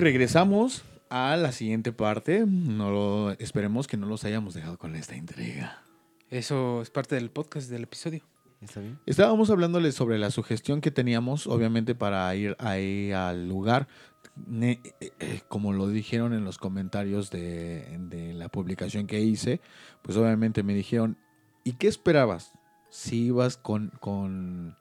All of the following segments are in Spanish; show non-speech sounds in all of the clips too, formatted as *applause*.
regresamos a la siguiente parte. No lo, esperemos que no los hayamos dejado con esta intriga. Eso es parte del podcast, del episodio. ¿Está bien? Estábamos hablándoles sobre la sugestión que teníamos, obviamente, para ir ahí al lugar. Eh, eh, como lo dijeron en los comentarios de, de la publicación que hice, pues obviamente me dijeron, ¿y qué esperabas? Si ibas con... con,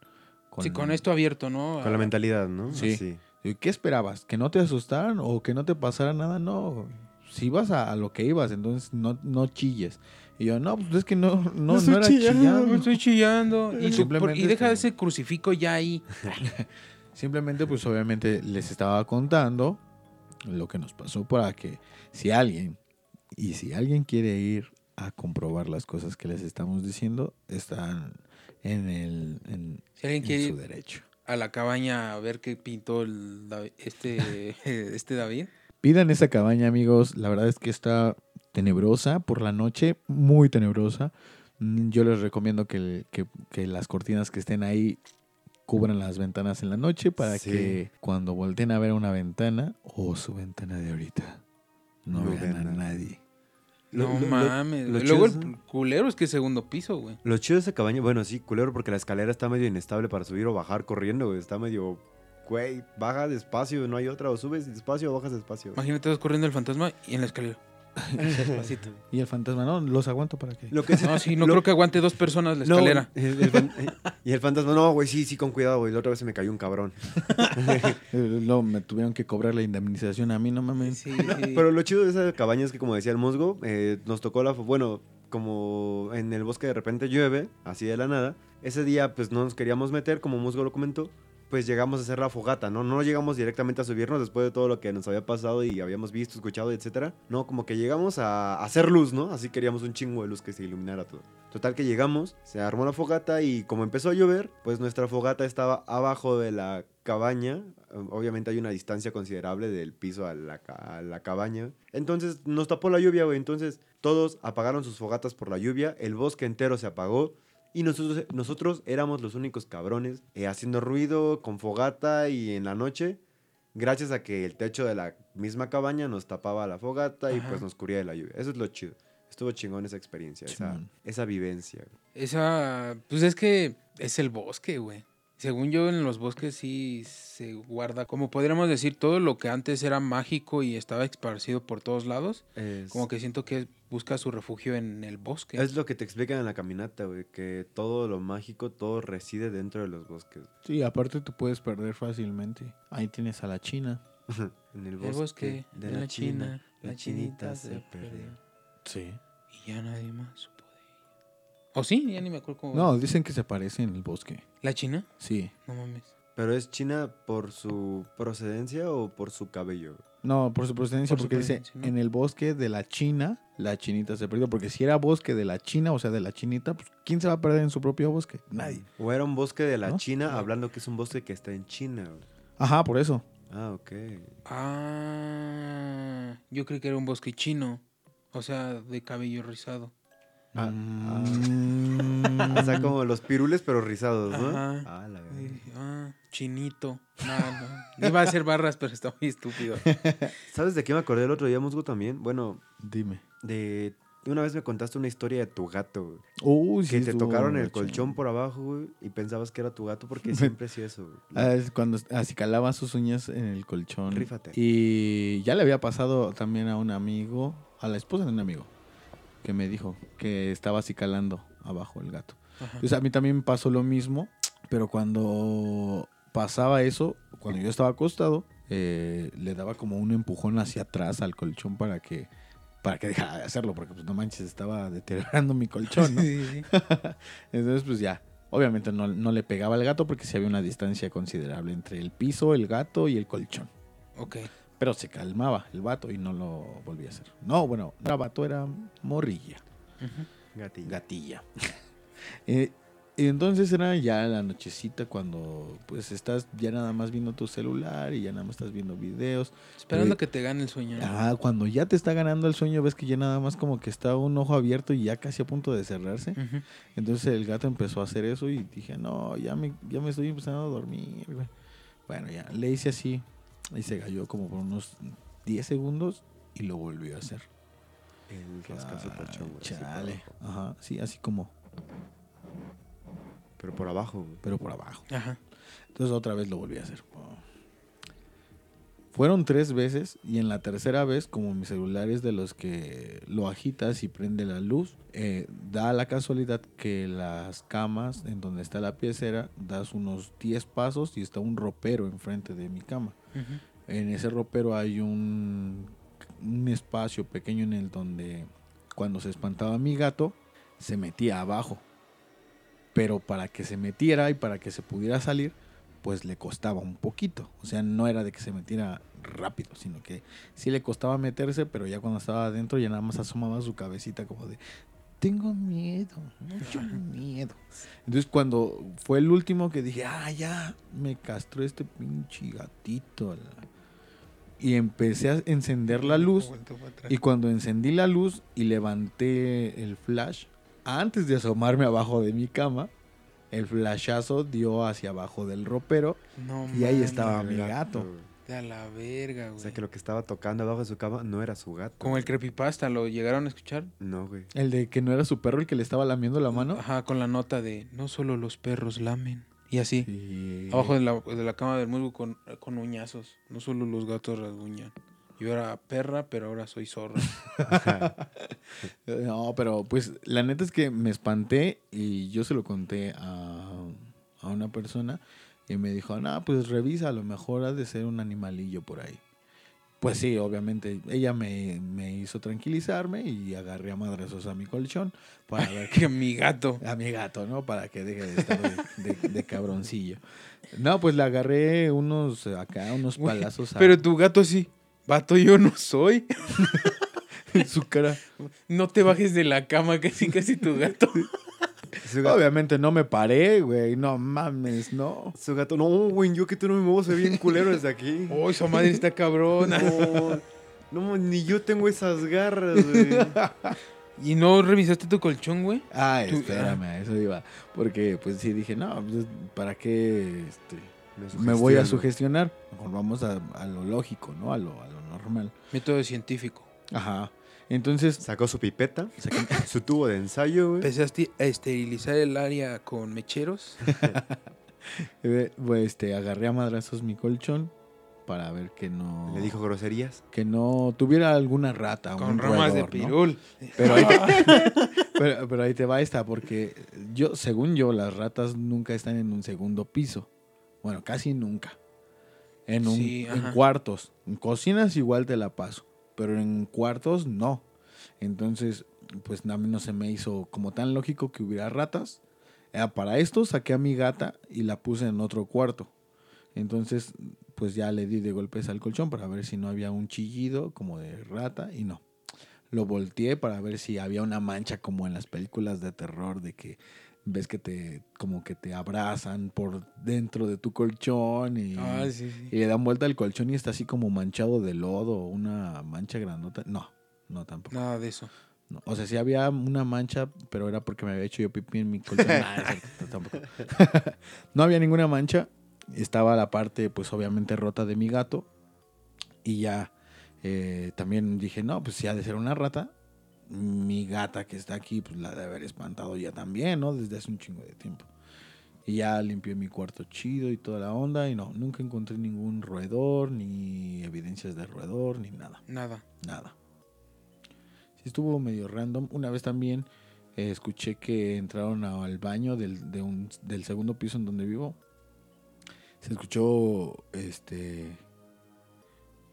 Sí, con esto abierto, ¿no? Con la mentalidad, ¿no? Sí. Así. ¿Y ¿Qué esperabas? ¿Que no te asustaran o que no te pasara nada? No, si ibas a, a lo que ibas, entonces no, no chilles. Y yo, no, pues es que no, *laughs* no, no, estoy era chillando, *laughs* estoy chillando. Y, Simplemente y deja ese crucifijo ya ahí. *laughs* Simplemente, pues obviamente les estaba contando lo que nos pasó para que si alguien, y si alguien quiere ir a comprobar las cosas que les estamos diciendo, están en, el, en, Si alguien en quiere su ir derecho. A la cabaña a ver qué pintó el este, *laughs* *laughs* este David. Pidan esa cabaña, amigos. La verdad es que está tenebrosa por la noche, muy tenebrosa. Mm, Yo les recomiendo que, que- que las cortinas que estén ahí cubran las ventanas en la noche para Sí. que cuando volteen a ver una ventana o su ventana de ahorita no, No vean a vean No Lo- mames. lo Luego el culero es que es segundo piso, güey. Lo chido de esa cabaña, bueno, sí, culero, porque la escalera está medio inestable para subir o bajar corriendo, güey. Está medio, güey, baja despacio, no hay otra. O subes despacio o bajas despacio. Imagínate vas corriendo el fantasma y en la escalera. *laughs* Despacito. Y el fantasma, no, los aguanto para que... Lo que es- No, sí, no lo- creo que aguante dos personas la No, escalera. el- el fan- y el fantasma, no, güey, sí, sí, con cuidado, güey. La otra vez se me cayó un cabrón. *laughs* Eh, Luego me tuvieron que cobrar la indemnización a mí, no mames. Sí, sí. Pero lo chido de esa cabaña es que, como decía el musgo, eh, nos tocó la. Bueno, como en el bosque de repente llueve, así de la nada. Ese día, pues no nos queríamos meter, como musgo lo comentó. Pues llegamos a hacer la fogata, ¿no? No llegamos directamente a subirnos después de todo lo que nos había pasado y habíamos visto, escuchado, etcétera. No, como que llegamos a hacer luz, ¿no? Así queríamos un chingo de luz que se iluminara todo. Total que llegamos, se armó la fogata y como empezó a llover, pues nuestra fogata estaba abajo de la cabaña. Obviamente hay una distancia considerable del piso a la, a la cabaña. Entonces nos tapó la lluvia, güey. Entonces todos apagaron sus fogatas por la lluvia. El bosque entero se apagó. Y nosotros, nosotros éramos los únicos cabrones eh, haciendo ruido con fogata y en la noche. Gracias a que el techo de la misma cabaña nos tapaba la fogata y Ajá. pues nos cubría de la lluvia. Eso es lo chido. Estuvo chingón esa experiencia, esa, esa vivencia. Esa, pues es que es el bosque, güey. Según yo, en los bosques sí se guarda, como podríamos decir, todo lo que antes era mágico y estaba esparcido por todos lados. Es, Como que siento que busca su refugio en el bosque. es lo que te explican en la caminata, güey, que todo lo mágico, todo reside dentro de los bosques. Sí, aparte te puedes perder fácilmente. Ahí tienes a la China. *laughs* en el el bosque, bosque de la China, la chinita se perdió. Sí. Y ya nadie más. ¿O sí? Ya ni me acuerdo cómo. No, dicen que se parece en el bosque. ¿La China? Sí. No mames. ¿Pero es China por su procedencia o por su cabello? No, por su procedencia, Por su porque dice, en el bosque de la China, la chinita se perdió. Porque si era bosque de la China, o sea, de la chinita, pues ¿quién se va a perder en su propio bosque? Nadie. ¿O era un bosque de la ¿No? China No. hablando que es un bosque que está en China? Ajá, por eso. Ah, ok. Ah, yo creí que era un bosque chino. O sea, de cabello rizado. Ah, Mm. O sea, como los pirules pero rizados, ¿no? Ajá. Ah, la ah, chinito. No, no. Iba a hacer barras, pero está muy estúpido. *laughs* ¿Sabes de qué me acordé el otro día, Musgo, también? Bueno, Dime. de... Una vez me contaste una historia de tu gato, güey. Uy, sí Que te tocaron el colchón por abajo, güey, y pensabas que era tu gato porque *laughs* siempre hacía eso, güey. Ah, es cuando acicalaba sus uñas en el colchón. Rífate. Y ya le había pasado también a un amigo, a la esposa de un amigo, que me dijo que estaba acicalando abajo el gato. Ajá. Pues a mí también pasó lo mismo, pero cuando pasaba eso, cuando yo estaba acostado, eh, le daba como un empujón hacia atrás al colchón para que para que dejara de hacerlo, porque pues no manches, estaba deteriorando mi colchón, ¿no? *laughs* Sí, sí, sí. *laughs* Entonces, pues ya. Obviamente no, no le pegaba al gato porque sí había una distancia considerable entre el piso, el gato y el colchón. Ok. Pero se calmaba el vato y no lo volvía a hacer. No, bueno, no era vato, era morrilla. Gatilla. gatilla. *laughs* Eh, y entonces era ya la nochecita cuando pues estás ya nada más viendo tu celular y ya nada más estás viendo videos. Esperando Eh, que te gane el sueño. Ah, cuando ya te está ganando el sueño ves que ya nada más como que está un ojo abierto y ya casi a punto de cerrarse. Entonces el gato empezó a hacer eso y dije, no, ya me, ya me estoy empezando a dormir. Bueno, ya le hice así Y se cayó como por unos 10 segundos y lo volvió a hacer. El por Chale. Ajá, sí, así como, Pero por abajo, pero por abajo. Ajá. Entonces otra vez lo volví a hacer. Fueron tres veces y en la tercera vez, como mi celular es de los que lo agitas y prende la luz, eh, da la casualidad que las camas en donde está la piecera, das unos 10 pasos y está un ropero enfrente de mi cama. En ese ropero hay un, un espacio pequeño en el donde cuando se espantaba mi gato, se metía abajo. Pero para que se metiera y para que se pudiera salir, pues le costaba un poquito. O sea, no era de que se metiera rápido, sino que sí le costaba meterse, pero ya cuando estaba adentro ya nada más asomaba su cabecita como de, tengo miedo, mucho miedo. Entonces cuando fue el último que dije, ah, ya, me castró este pinche gatito. la-". Y empecé a encender la luz. Y cuando encendí la luz y levanté el flash, antes de asomarme abajo de mi cama, el flashazo dio hacia abajo del ropero No y ahí estaba mi gato. De a la verga, O güey. sea, que lo que estaba tocando abajo de su cama no era su gato. Como el creepypasta, ¿lo llegaron a escuchar? No, güey. El de que no era su perro el que le estaba lamiendo la mano. Ajá, con la nota de no solo los perros lamen. Y así. Sí. Abajo de la, de la cama del musgo con, con uñazos. No solo los gatos rasguñan. Yo era perra, pero ahora soy zorra. No, pero pues la neta es que me espanté y yo se lo conté a, a una persona y me dijo, no, pues revisa, a lo mejor ha de ser un animalillo por ahí. Pues sí, obviamente, ella me, me hizo tranquilizarme y agarré a madrazos a mi colchón para *laughs* ver que mi gato. a mi gato, ¿no? Para que deje de estar de, de- de cabroncillo. No, pues le agarré unos acá, unos palazos a Pero tu gato sí. Vato, yo no soy. *laughs* en su cara. No te bajes de la cama, casi casi tu gato. Su gato, Obviamente no me paré, güey. No mames, no. su gato, no, güey, yo que tú no me muevo, se ve bien culero desde aquí. *laughs* Oh, esa madre está cabrona. No, no, ni yo tengo esas garras, *laughs* güey. ¿Y no revisaste tu colchón, güey? Ah, espérame, a eso iba. Porque pues sí dije, no, pues, ¿para qué este, Me, voy a sugestionar? Mejor vamos a, a lo lógico, ¿no? A lo, a lo normal. Método científico. Ajá. Entonces, Sacó su pipeta, *laughs* su tubo de ensayo, güey. Empezaste a esterilizar el área con mecheros. *laughs* pues, este, agarré a madrazos mi colchón para ver que no... Le dijo groserías. Que no tuviera alguna rata, con un ramas de pirul. Pero ahí, *laughs* te, pero, pero ahí te va esta, porque yo, según yo, las ratas nunca están en un segundo piso. Bueno, casi nunca. En, un, Sí, en cuartos. En cocinas igual te la paso, pero en cuartos no. Entonces, pues a mí no se me hizo como tan lógico que hubiera ratas. Eh, para esto saqué a mi gata y la puse en otro cuarto. Entonces, pues ya le di de golpes al colchón para ver si no había un chillido como de rata y no. Lo volteé para ver si había una mancha como en las películas de terror de que ves que te como que te abrazan por dentro de tu colchón y, sí, sí. y le dan vuelta al colchón y está así como manchado de lodo una mancha grandota. No, no tampoco. Nada de eso. No. O sea, sí había una mancha, pero era porque me había hecho yo pipí en mi colchón. *laughs* No tampoco. *laughs* había ninguna mancha. Estaba la parte, pues obviamente rota de mi gato. Y ya eh, también dije, no, pues si ha de ser una rata. Mi gata que está aquí, pues la de haber espantado ya también, ¿no? Desde hace un chingo de tiempo. Y ya limpié mi cuarto chido y toda la onda. Y no, nunca encontré ningún roedor, ni evidencias de roedor, ni nada. Nada. Nada. Sí estuvo medio random. Una vez también eh, escuché que entraron al baño del, de un- del segundo piso en donde vivo. Se escuchó este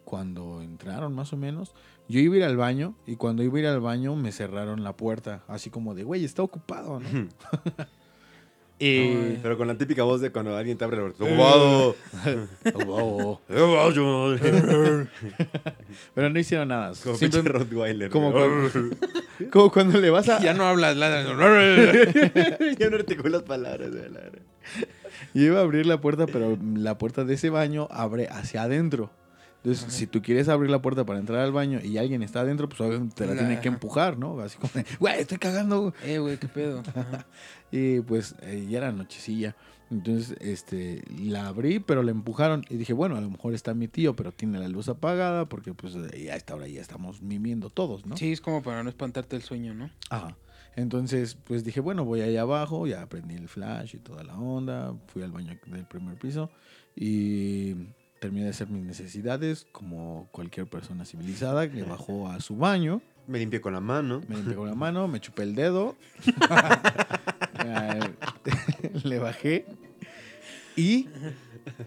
cuando entraron más o menos. Yo iba a ir al baño y cuando iba a ir al baño me cerraron la puerta. Así como de, güey, está ocupado, ¿no? *laughs* y... Pero con la típica voz de cuando alguien te abre la puerta. ¡Ocupado! *laughs* Oh, *laughs* ¡Ocupado! pero no hicieron nada. Como Simple- pinche Rottweiler. como, cuando, como cuando le vas a... Ya no hablas, ya no articulas palabras. Yo iba a abrir la puerta, pero la puerta de ese baño abre hacia adentro. Entonces, si tú quieres abrir la puerta para entrar al baño y alguien está adentro, pues obviamente te la tiene que empujar, ¿no? Así como, güey, estoy cagando. Eh, güey, qué pedo. *laughs* Y pues eh, ya era nochecilla. Entonces, este, la abrí, pero la empujaron. Y dije, bueno, a lo mejor está mi tío, pero tiene la luz apagada, porque pues eh, ya a esta hora ya estamos mimiendo todos, ¿no? Sí, es como para no espantarte el sueño, ¿no? Ajá. Entonces, pues dije, bueno, voy allá abajo, ya prendí el flash y toda la onda, fui al baño del primer piso y terminé de hacer mis necesidades como cualquier persona civilizada que bajó a su baño, Me limpié con la mano. me limpié con la mano, me chupé el dedo, *laughs* *laughs* le bajé y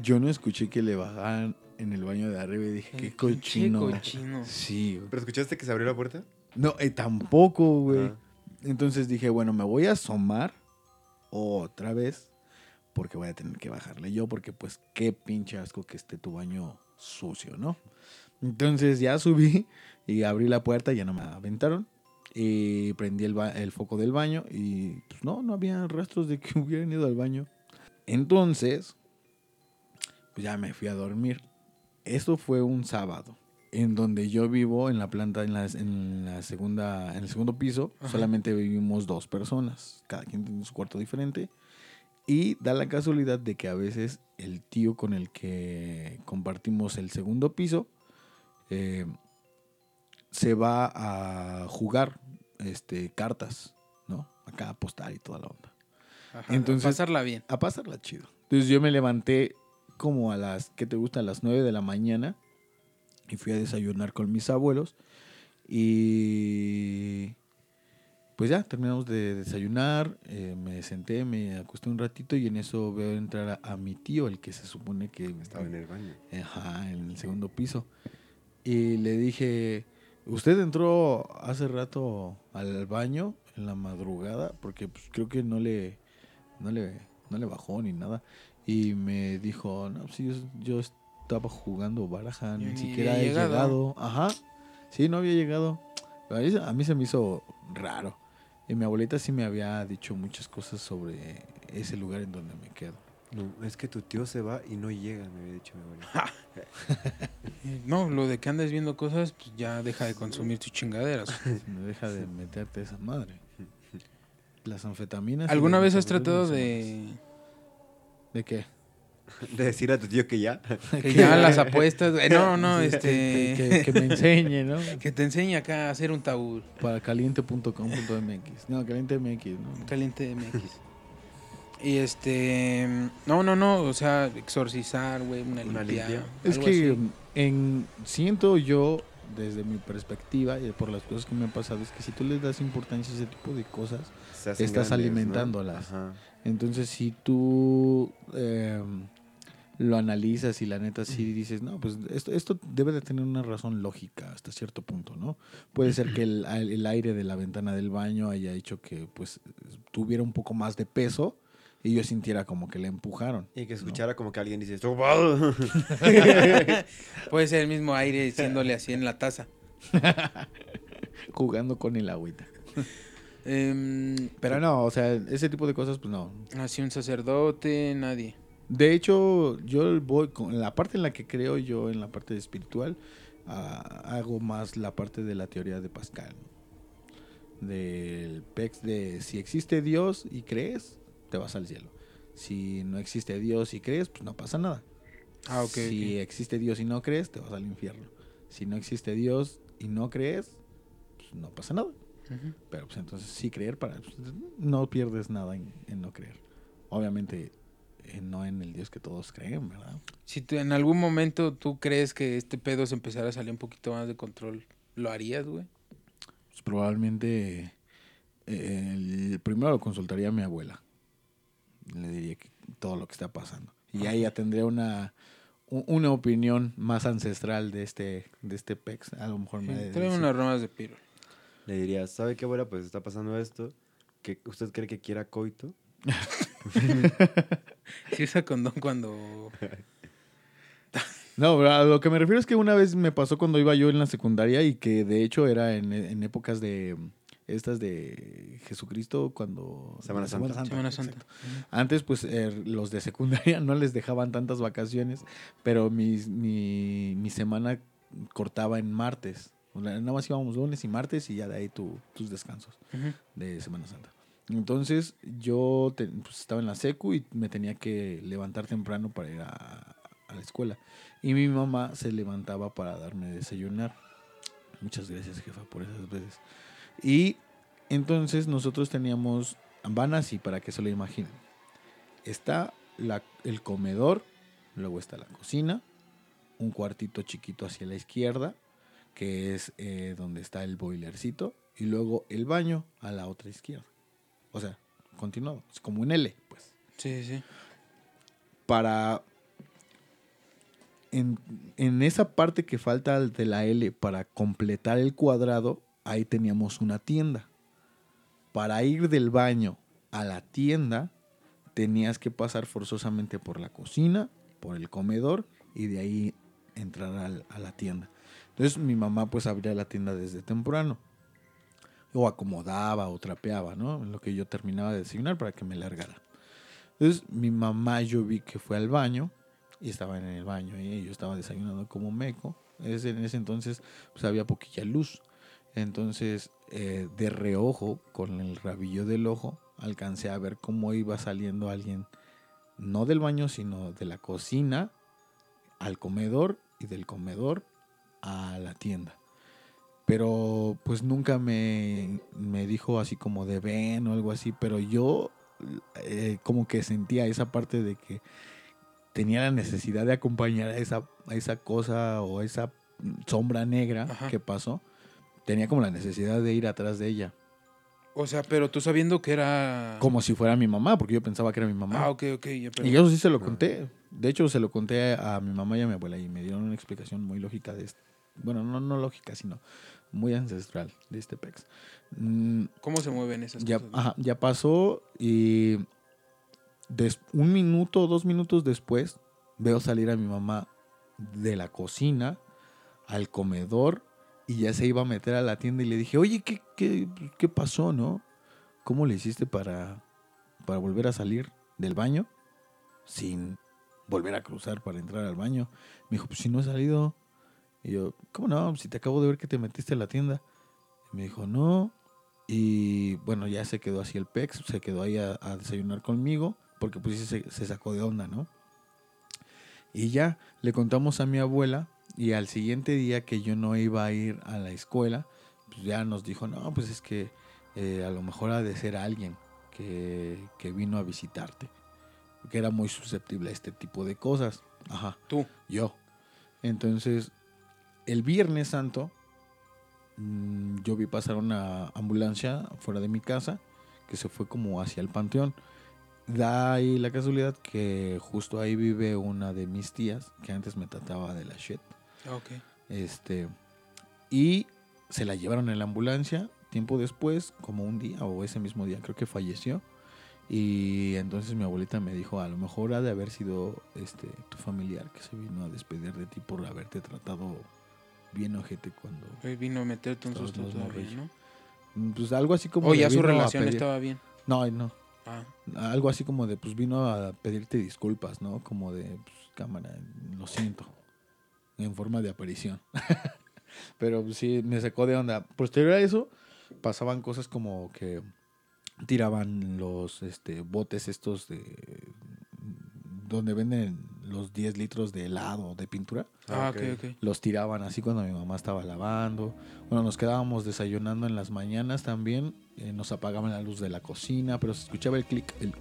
yo no escuché que le bajaran en el baño de arriba y dije, qué cochino. Qué cochino. Sí, güey. ¿Pero escuchaste que se abrió la puerta? No, eh, tampoco, güey. Ah. Entonces dije, bueno, me voy a asomar otra vez porque voy a tener que bajarle yo porque pues qué pinche asco que esté tu baño sucio, ¿no? Entonces ya subí y abrí la puerta, ya no me aventaron y prendí el, el foco del baño y pues no, no había rastros de que *laughs* hubieran ido al baño. Entonces, pues ya me fui a dormir. Esto fue un sábado en donde yo vivo en la planta en la, en la segunda en el segundo piso Ajá. solamente vivimos dos personas cada quien tiene su cuarto diferente y da la casualidad de que a veces el tío con el que compartimos el segundo piso eh, se va a jugar este cartas no acá a apostar y toda la onda Ajá, Entonces- pasarla bien. a pasarla chido. Entonces yo me levanté como a las, ¿qué te gusta? A las 9 de la mañana y fui a desayunar con mis abuelos y pues ya terminamos de desayunar, eh, me senté, me acosté un ratito y en eso veo entrar a, a mi tío, el que se supone que Estaba en el baño. Ajá, en el segundo piso. Y le dije, ¿usted entró hace rato al baño en la madrugada? Porque pues, creo que no le, no le, no le bajó ni nada. Y me dijo, no, sí, yo, yo estaba jugando baraja, ni ni siquiera he llegado". llegado. Ajá, sí, no había llegado. A mí se me hizo raro. Y mi abuelita sí me había dicho muchas cosas sobre ese lugar en donde me quedo. No, es que tu tío se va y no llega, me había dicho mi abuela. Eh, *laughs* *laughs* No, lo de que andes viendo cosas, pues ya deja de consumir tus chingaderas. *laughs* No deja de meterte esa madre. Las anfetaminas. ¿Alguna vez has tratado de. ¿De qué? *laughs* De decir a tu tío que ya. *laughs* que ya las *laughs* apuestas? eh, no, no, Que, este. que- que me enseñe, ¿no? Que te enseñe acá a hacer un tabú Para caliente.com.mx. No, caliente MX, ¿no? caliente MX. Y este. No, no, no. O sea, exorcizar, güey, una, Una limpia. limpia. Es que así. en, siento yo, desde mi perspectiva y por las cosas que me han pasado, es que si tú les das importancia a ese tipo de cosas, Estás grandes, ¿no? alimentándolas. Ajá. Entonces, si tú eh, lo analizas y la neta sí dices, no, pues esto, esto debe de tener una razón lógica hasta cierto punto, ¿no? Puede ser que el, el aire de la ventana del baño haya hecho que pues tuviera un poco más de peso y yo sintiera como que le empujaron. Y que ¿no? escuchara como que alguien dice. *laughs* Puede ser el mismo aire diciéndole así en la taza. *laughs* Jugando con el agüita. *laughs* Em, Pero no, o sea, ese tipo de cosas, pues no. así un sacerdote, nadie. De hecho, yo voy con la parte en la que creo yo, en la parte espiritual, ah, hago más la parte de la teoría de Pascal. ¿no? Del PEX de si existe Dios y crees, te vas al cielo. Si no existe Dios y crees, pues no pasa nada. Ah, ok. si existe Dios y no crees, te vas al infierno. Si no existe Dios y no crees, pues no pasa nada. Pero pues entonces sí creer para pues, no pierdes nada en, en no creer. Obviamente no en el Dios que todos creen, ¿verdad? Si tú- en algún momento tú crees que este pedo se empezara a salir un poquito más de control, ¿lo harías, güey? Pues probablemente eh, el- primero lo consultaría a mi abuela. Le diría que todo lo que está pasando. Y ahí ya tendría una una opinión más ancestral de este de este pex. A lo mejor me decir- unas ramas de piro. Le diría, ¿sabe qué, abuela? Pues está pasando esto. que ¿Usted cree que quiera coito? *laughs* *laughs* Si usa condón cuando... *laughs* No, a lo que me refiero es que una vez me pasó cuando iba yo en la secundaria y que de hecho era en, en épocas de, estas de Jesucristo cuando... Semana Santa. Semana Santa. Antes, pues, eh, los de secundaria *laughs* no les dejaban tantas vacaciones, pero mi, mi semana cortaba en martes. O sea, Nada más íbamos lunes y martes y ya de ahí tu- tus descansos de Semana Santa. Entonces yo pues, estaba en la secu y me tenía que levantar temprano para ir a, a la escuela. Y mi mamá se levantaba para darme desayunar. Muchas gracias, jefa, por esas veces. Y entonces nosotros teníamos, van así para que se lo imaginen. Está la- el comedor, luego está la cocina, un cuartito chiquito hacia la izquierda, que es eh, donde está el boilercito, y luego el baño a la otra izquierda. O sea, continuado, es como un L, pues. Sí, sí. Para. En, en esa parte que falta de la L para completar el cuadrado, ahí teníamos una tienda. Para ir del baño a la tienda, tenías que pasar forzosamente por la cocina, por el comedor y de ahí entrar al- a la tienda. Entonces mi mamá pues abría la tienda desde temprano. O acomodaba o trapeaba, ¿no? Lo que yo terminaba de desayunar para que me largara. Entonces mi mamá yo vi que fue al baño y estaba en el baño y yo estaba desayunando como meco. Es- en ese entonces pues había poquilla luz. Entonces eh, de reojo con el rabillo del ojo alcancé a ver cómo iba saliendo alguien no del baño sino de la cocina al comedor y del comedor a la tienda. Pero pues nunca me, me dijo así como de ven o algo así, pero yo eh, como que sentía esa parte de que tenía la necesidad de acompañar a esa, a esa cosa o esa sombra negra Ajá. que pasó. Tenía como la necesidad de ir atrás de ella. O sea, pero tú sabiendo que era... Como si fuera mi mamá, porque yo pensaba que era mi mamá. Ah, ok, ok. ya, pero- Y eso sí se lo conté. De hecho, se lo conté a mi mamá y a mi abuela y me dieron una explicación muy lógica de esto. Bueno, no, no lógica, sino muy ancestral de este pex. Mm, ¿Cómo se mueven esas ya, cosas? ajá, ya pasó y des- un minuto, dos minutos después veo salir a mi mamá de la cocina al comedor y ya se iba a meter a la tienda y le dije, oye, ¿qué, qué, qué pasó, no? ¿Cómo le hiciste para, para volver a salir del baño sin volver a cruzar para entrar al baño? Me dijo, pues si no he salido. Y yo, ¿cómo no? Si te acabo de ver que te metiste a la tienda. Y me dijo, no. Y bueno, ya se quedó así el pex, se quedó ahí a, a desayunar conmigo, porque pues se, se sacó de onda, ¿no? Y ya le contamos a mi abuela y al siguiente día que yo no iba a ir a la escuela, pues ya nos dijo, no, pues es que eh, a lo mejor ha de ser alguien que, que vino a visitarte, que era muy susceptible a este tipo de cosas. Ajá, Tú. yo. Entonces, el Viernes Santo, mm, yo vi pasar una ambulancia fuera de mi casa que se fue como hacia el panteón. Da ahí la casualidad que justo ahí vive una de mis tías que antes me trataba de la shit. Ah, ok. Este, y se la llevaron en la ambulancia. Tiempo después, como un día o ese mismo día, creo que falleció. Y entonces mi abuelita me dijo, a lo mejor ha de haber sido este tu familiar que se vino a despedir de ti por haberte tratado bien ojete cuando... Vino a meterte un susto todavía. ¿no? Pues algo así como... O ya su relación estaba bien. No, no. Ah, Algo así como de, pues vino a pedirte disculpas, ¿no? Como de, pues cámara, lo siento. En forma de aparición. *laughs* Pero pues, sí, me sacó de onda. Posterior a eso, pasaban cosas como que tiraban los este, botes estos de... donde venden los 10 litros de helado, de pintura. ah, Ah, ok, ok. ok. Los tiraban así cuando mi mamá estaba lavando. Bueno, nos quedábamos desayunando en las mañanas también. eh, nos apagaban la luz de la cocina, pero se escuchaba el clic el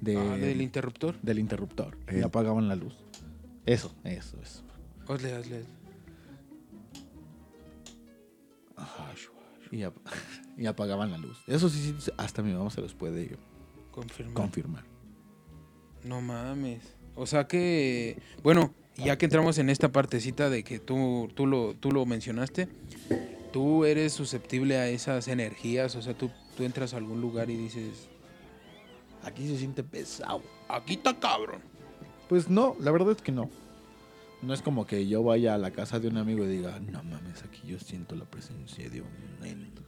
de, Ah, del interruptor. del interruptor. Y apagaban la luz. Eso, eso, eso. Hazle, hazle. Y, ap- *laughs* y apagaban la luz. Eso sí, sí, hasta mi mamá se los puede Confirma. confirmar. No mames. O sea que, bueno, ya que entramos en esta partecita de que tú, tú, lo, tú lo mencionaste, tú eres susceptible a esas energías, o sea, tú, tú entras a algún lugar y dices, Aquí se siente pesado. aquí está cabrón. Pues no, la verdad es que no. No es como que yo vaya a la casa de un amigo y diga, no mames, aquí yo siento la presencia de un ente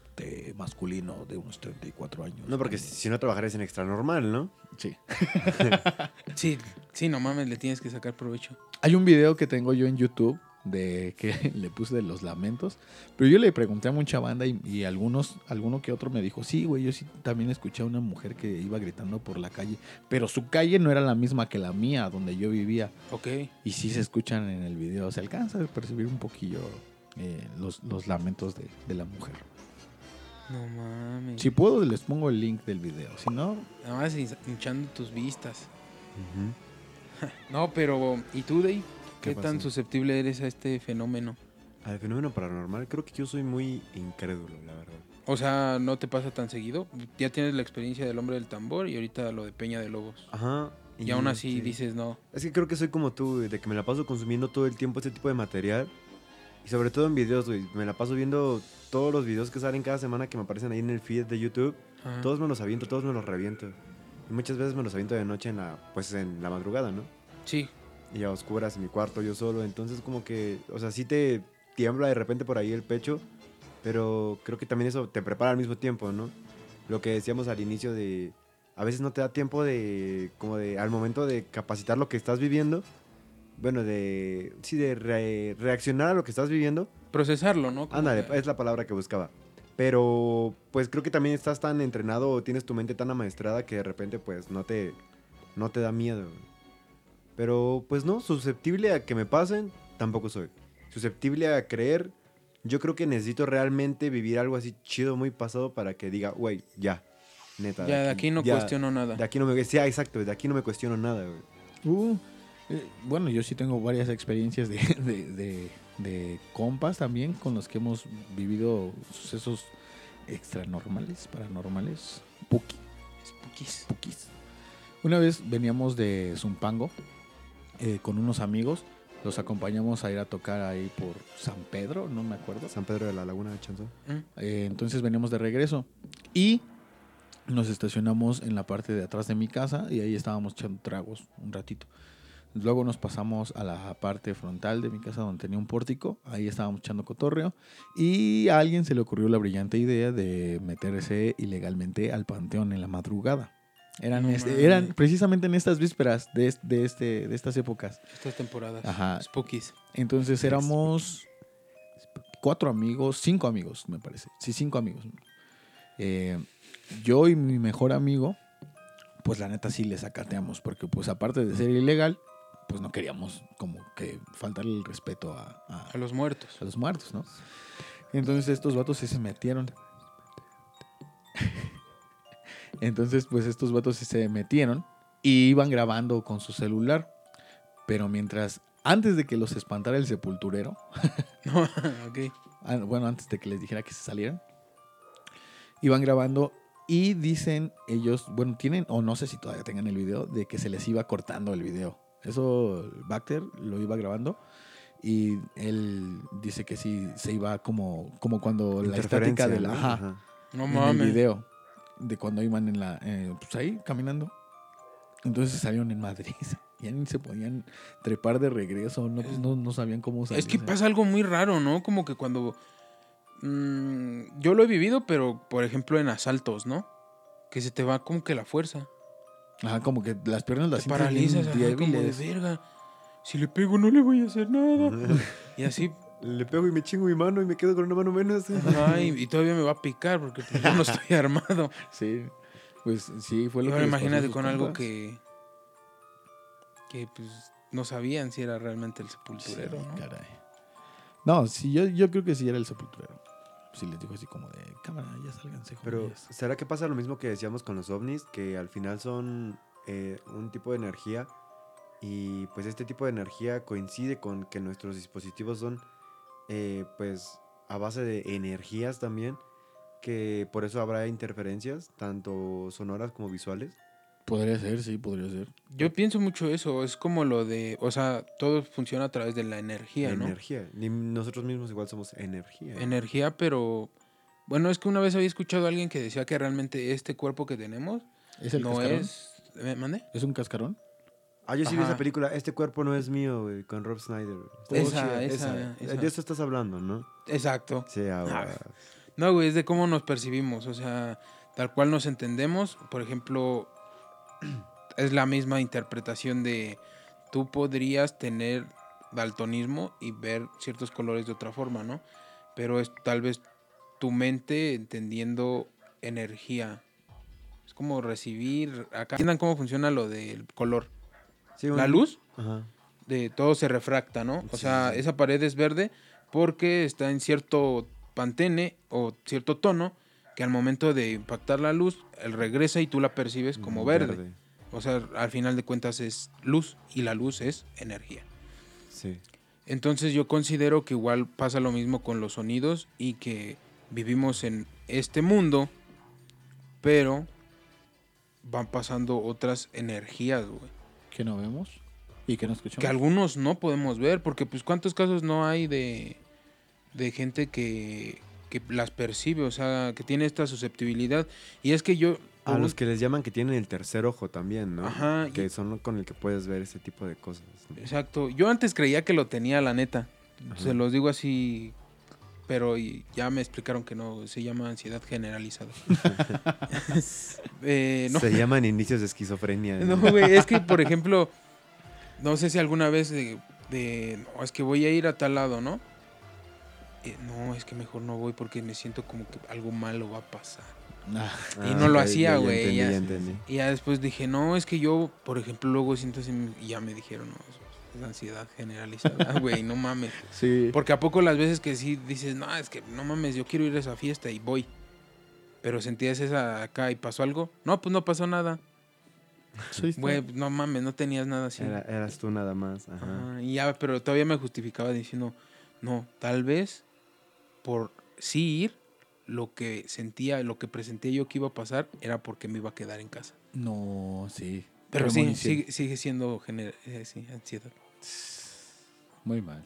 masculino de unos 34 años. No, porque si, si no trabajarías en extra normal, ¿no? Sí. *laughs* Sí, sí, no mames, le tienes que sacar provecho. Hay un video que tengo yo en YouTube de que *laughs* le puse de los lamentos, pero yo le pregunté a mucha banda y, y algunos, alguno que otro me dijo, sí, güey, yo sí también escuché a una mujer que iba gritando por la calle, pero su calle no era la misma que la mía, donde yo vivía, Ok. y sí se escuchan en el video, se alcanza a percibir un poquillo eh, los, los lamentos de, de la mujer. No mames. Si puedo, les pongo el link del video, si no, Nada más hin- hinchando tus vistas. *laughs* No, pero ¿y tú, Dave? ¿Qué, ¿Qué tan susceptible eres a este fenómeno? Al fenómeno paranormal, creo que yo soy muy incrédulo, la verdad. O sea, ¿no te pasa tan seguido? Ya tienes la experiencia del hombre del tambor y ahorita lo de Peña de Lobos. Ajá. Y, aún así sí. dices no. Es que creo que soy como tú, de que me la paso consumiendo todo el tiempo este tipo de material. Y sobre todo en videos, güey. Me la paso viendo todos los videos que salen cada semana que me aparecen ahí en el feed de YouTube. Ajá. Todos me los aviento, todos me los reviento. Y muchas veces me los aviento de noche en la, pues en la madrugada, ¿no? Sí. Y a oscuras en mi cuarto yo solo. Entonces como que, o sea, sí te tiembla de repente por ahí el pecho. Pero creo que también eso te prepara al mismo tiempo, ¿no? Lo que decíamos al inicio de... A veces no te da tiempo de... Como de... Al momento de capacitar lo que estás viviendo. Bueno, de... Sí, de re- reaccionar a lo que estás viviendo. Procesarlo, ¿no? Como Ándale, que- es la palabra que buscaba. Pero, pues creo que también estás tan entrenado o tienes tu mente tan amaestrada que de repente, pues, no te, no te da miedo. güey. Pero, pues no, susceptible a que me pasen, tampoco soy. Susceptible a creer, yo creo que necesito realmente vivir algo así chido, muy pasado para que diga, güey, ya, neta. Ya de aquí no ya, cuestiono nada. De aquí no me... Sí, ah, exacto, de aquí no me cuestiono nada, güey. Uh, eh, bueno, yo sí tengo varias experiencias de, *laughs* de, de- de compas también con los que hemos vivido sucesos extranormales, paranormales, puki, Spookies. pukis. Una vez veníamos de Zumpango eh, con unos amigos, los acompañamos a ir a tocar ahí por San Pedro, no me acuerdo. San Pedro de la Laguna de Chanzón. ¿Mm? Eh, entonces veníamos de regreso y nos estacionamos en la parte de atrás de mi casa y ahí estábamos echando tragos un ratito. Luego nos pasamos a la parte frontal de mi casa donde tenía un pórtico, ahí estábamos echando cotorreo y a alguien se le ocurrió la brillante idea de meterse ilegalmente al panteón en la madrugada. Eran, No este- eran precisamente en estas vísperas de, de, este, de estas épocas. Estas temporadas. Ajá. Spookies. Entonces éramos cuatro amigos, cinco amigos, me parece. Sí, cinco amigos. Eh, yo y mi mejor amigo, pues la neta sí le sacateamos, porque pues aparte de ser ilegal, pues no queríamos como que faltarle el respeto a, a- A los muertos. a los muertos, ¿no? Entonces estos vatos sí se metieron. *laughs* Entonces, pues estos vatos sí se metieron y iban grabando con su celular. Pero mientras, antes de que los espantara el sepulturero, No, *laughs* *laughs* ok. ah, bueno, antes de que les dijera que se salieran, iban grabando y dicen ellos, bueno, tienen, o no sé si todavía tengan el video, de que se les iba cortando el video. Eso Bacter lo iba grabando y él dice que sí se iba como, como cuando la estática Interferencia, de la... ¿no? ajá, Ajá. No en el mames. video de cuando iban en la eh, pues ahí caminando entonces salieron en Madrid *laughs* ya ni se podían trepar de regreso no, pues, no, no sabían cómo salir Es que pasa algo muy raro, ¿no? Como que cuando... mm, yo lo he vivido, pero por ejemplo en asaltos, ¿no? Que se te va como que la fuerza. Ajá como que las piernas las paralizas, ajá, como de verga. Si le pego no le voy a hacer nada. Y así, Le pego y me chingo mi mano y me quedo con una mano menos. ajá, y, y todavía me va a picar porque pues, yo no estoy armado. sí pues sí fue Y lo ahora que les pasó a imagínate con algo que... Que pues no sabían si era realmente el Sí, sepulturero, ¿no? caray. no sí yo, yo creo que sí era el sepulturero sí les dijo así como de cámara ya sálganse Pero, jóvenes". ¿será que pasa lo mismo que decíamos con los ovnis? Que al final son eh, un tipo de energía y pues este tipo de energía coincide con que nuestros dispositivos son eh, pues a base de energías también, que por eso habrá interferencias, tanto sonoras como visuales. Podría ser sí podría ser Yo pienso mucho eso, es como lo de, o sea, todo funciona a través de la energía, ¿no? Energía. Ni nosotros mismos igual somos energía. Energía, pero bueno, es que una vez había escuchado a alguien que decía que realmente este cuerpo que tenemos es el no cascarón es, ¿me mande? es un cascarón Ah, yo sí vi Ajá. esa película, Este cuerpo no es mío, güey, con Rob Snyder. güey. Esa, chida, esa, esa. De esto estás hablando, ¿no? Exacto. Sí, ah, Ah. No, güey, es de cómo nos percibimos, o sea, tal cual nos entendemos. Por ejemplo, es la misma interpretación de tú podrías tener daltonismo y ver ciertos colores de otra forma, ¿no? Pero es tal vez tu mente entendiendo energía. Es como recibir acá. Entiendan cómo funciona lo del color. Sí, La luz Ajá. de todo se refracta, ¿no? O Sí, sea, sí. esa pared es verde porque está en cierto pantene o cierto tono que al momento de impactar la luz, él regresa y tú la percibes como verde. O sea, al final de cuentas es luz y la luz es energía. Sí. Entonces yo considero que igual pasa lo mismo con los sonidos y que vivimos en este mundo, pero van pasando otras energías, güey. Que no vemos y que no escuchamos. que algunos no podemos ver, porque pues cuántos casos no hay de, de gente que, que las percibe, o sea, que tiene esta susceptibilidad. Y es que yo... A los que les llaman que tienen el tercer ojo también, ¿no? Ajá, Que y- son con el que puedes ver ese tipo de cosas. ¿no? Exacto, yo antes creía que lo tenía, la neta. Ajá. Se los digo así, pero ya me explicaron que no, se llama ansiedad generalizada. *laughs* *laughs* Eh, no, Se llaman inicios de esquizofrenia. No, güey, es que, por ejemplo, no sé si alguna vez de, de, no, es que voy a ir a tal lado, ¿no? Eh, no, es que mejor no voy porque me siento como que algo malo va a pasar. Ah, y no lo hacía, güey, ya. Y ya después dije, no, es que yo, por ejemplo, luego siento así, y ya me dijeron, no, es ansiedad generalizada, *laughs* güey, no mames. sí. Porque a poco las veces que sí dices, no, es que no mames, yo quiero ir a esa fiesta y voy. Pero sentías esa acá y pasó algo. No, pues no pasó nada. Güey, no mames, no tenías nada así. Era- eras tú nada más. Ajá. Ajá, y ya, pero todavía me justificaba diciendo, no, tal vez por sí ir, lo que sentía, lo que presenté yo que iba a pasar era porque me iba a quedar en casa. No, sí. Pero sí, sigue, sigue siendo gener- eh, sí, ansiedad. Muy mal.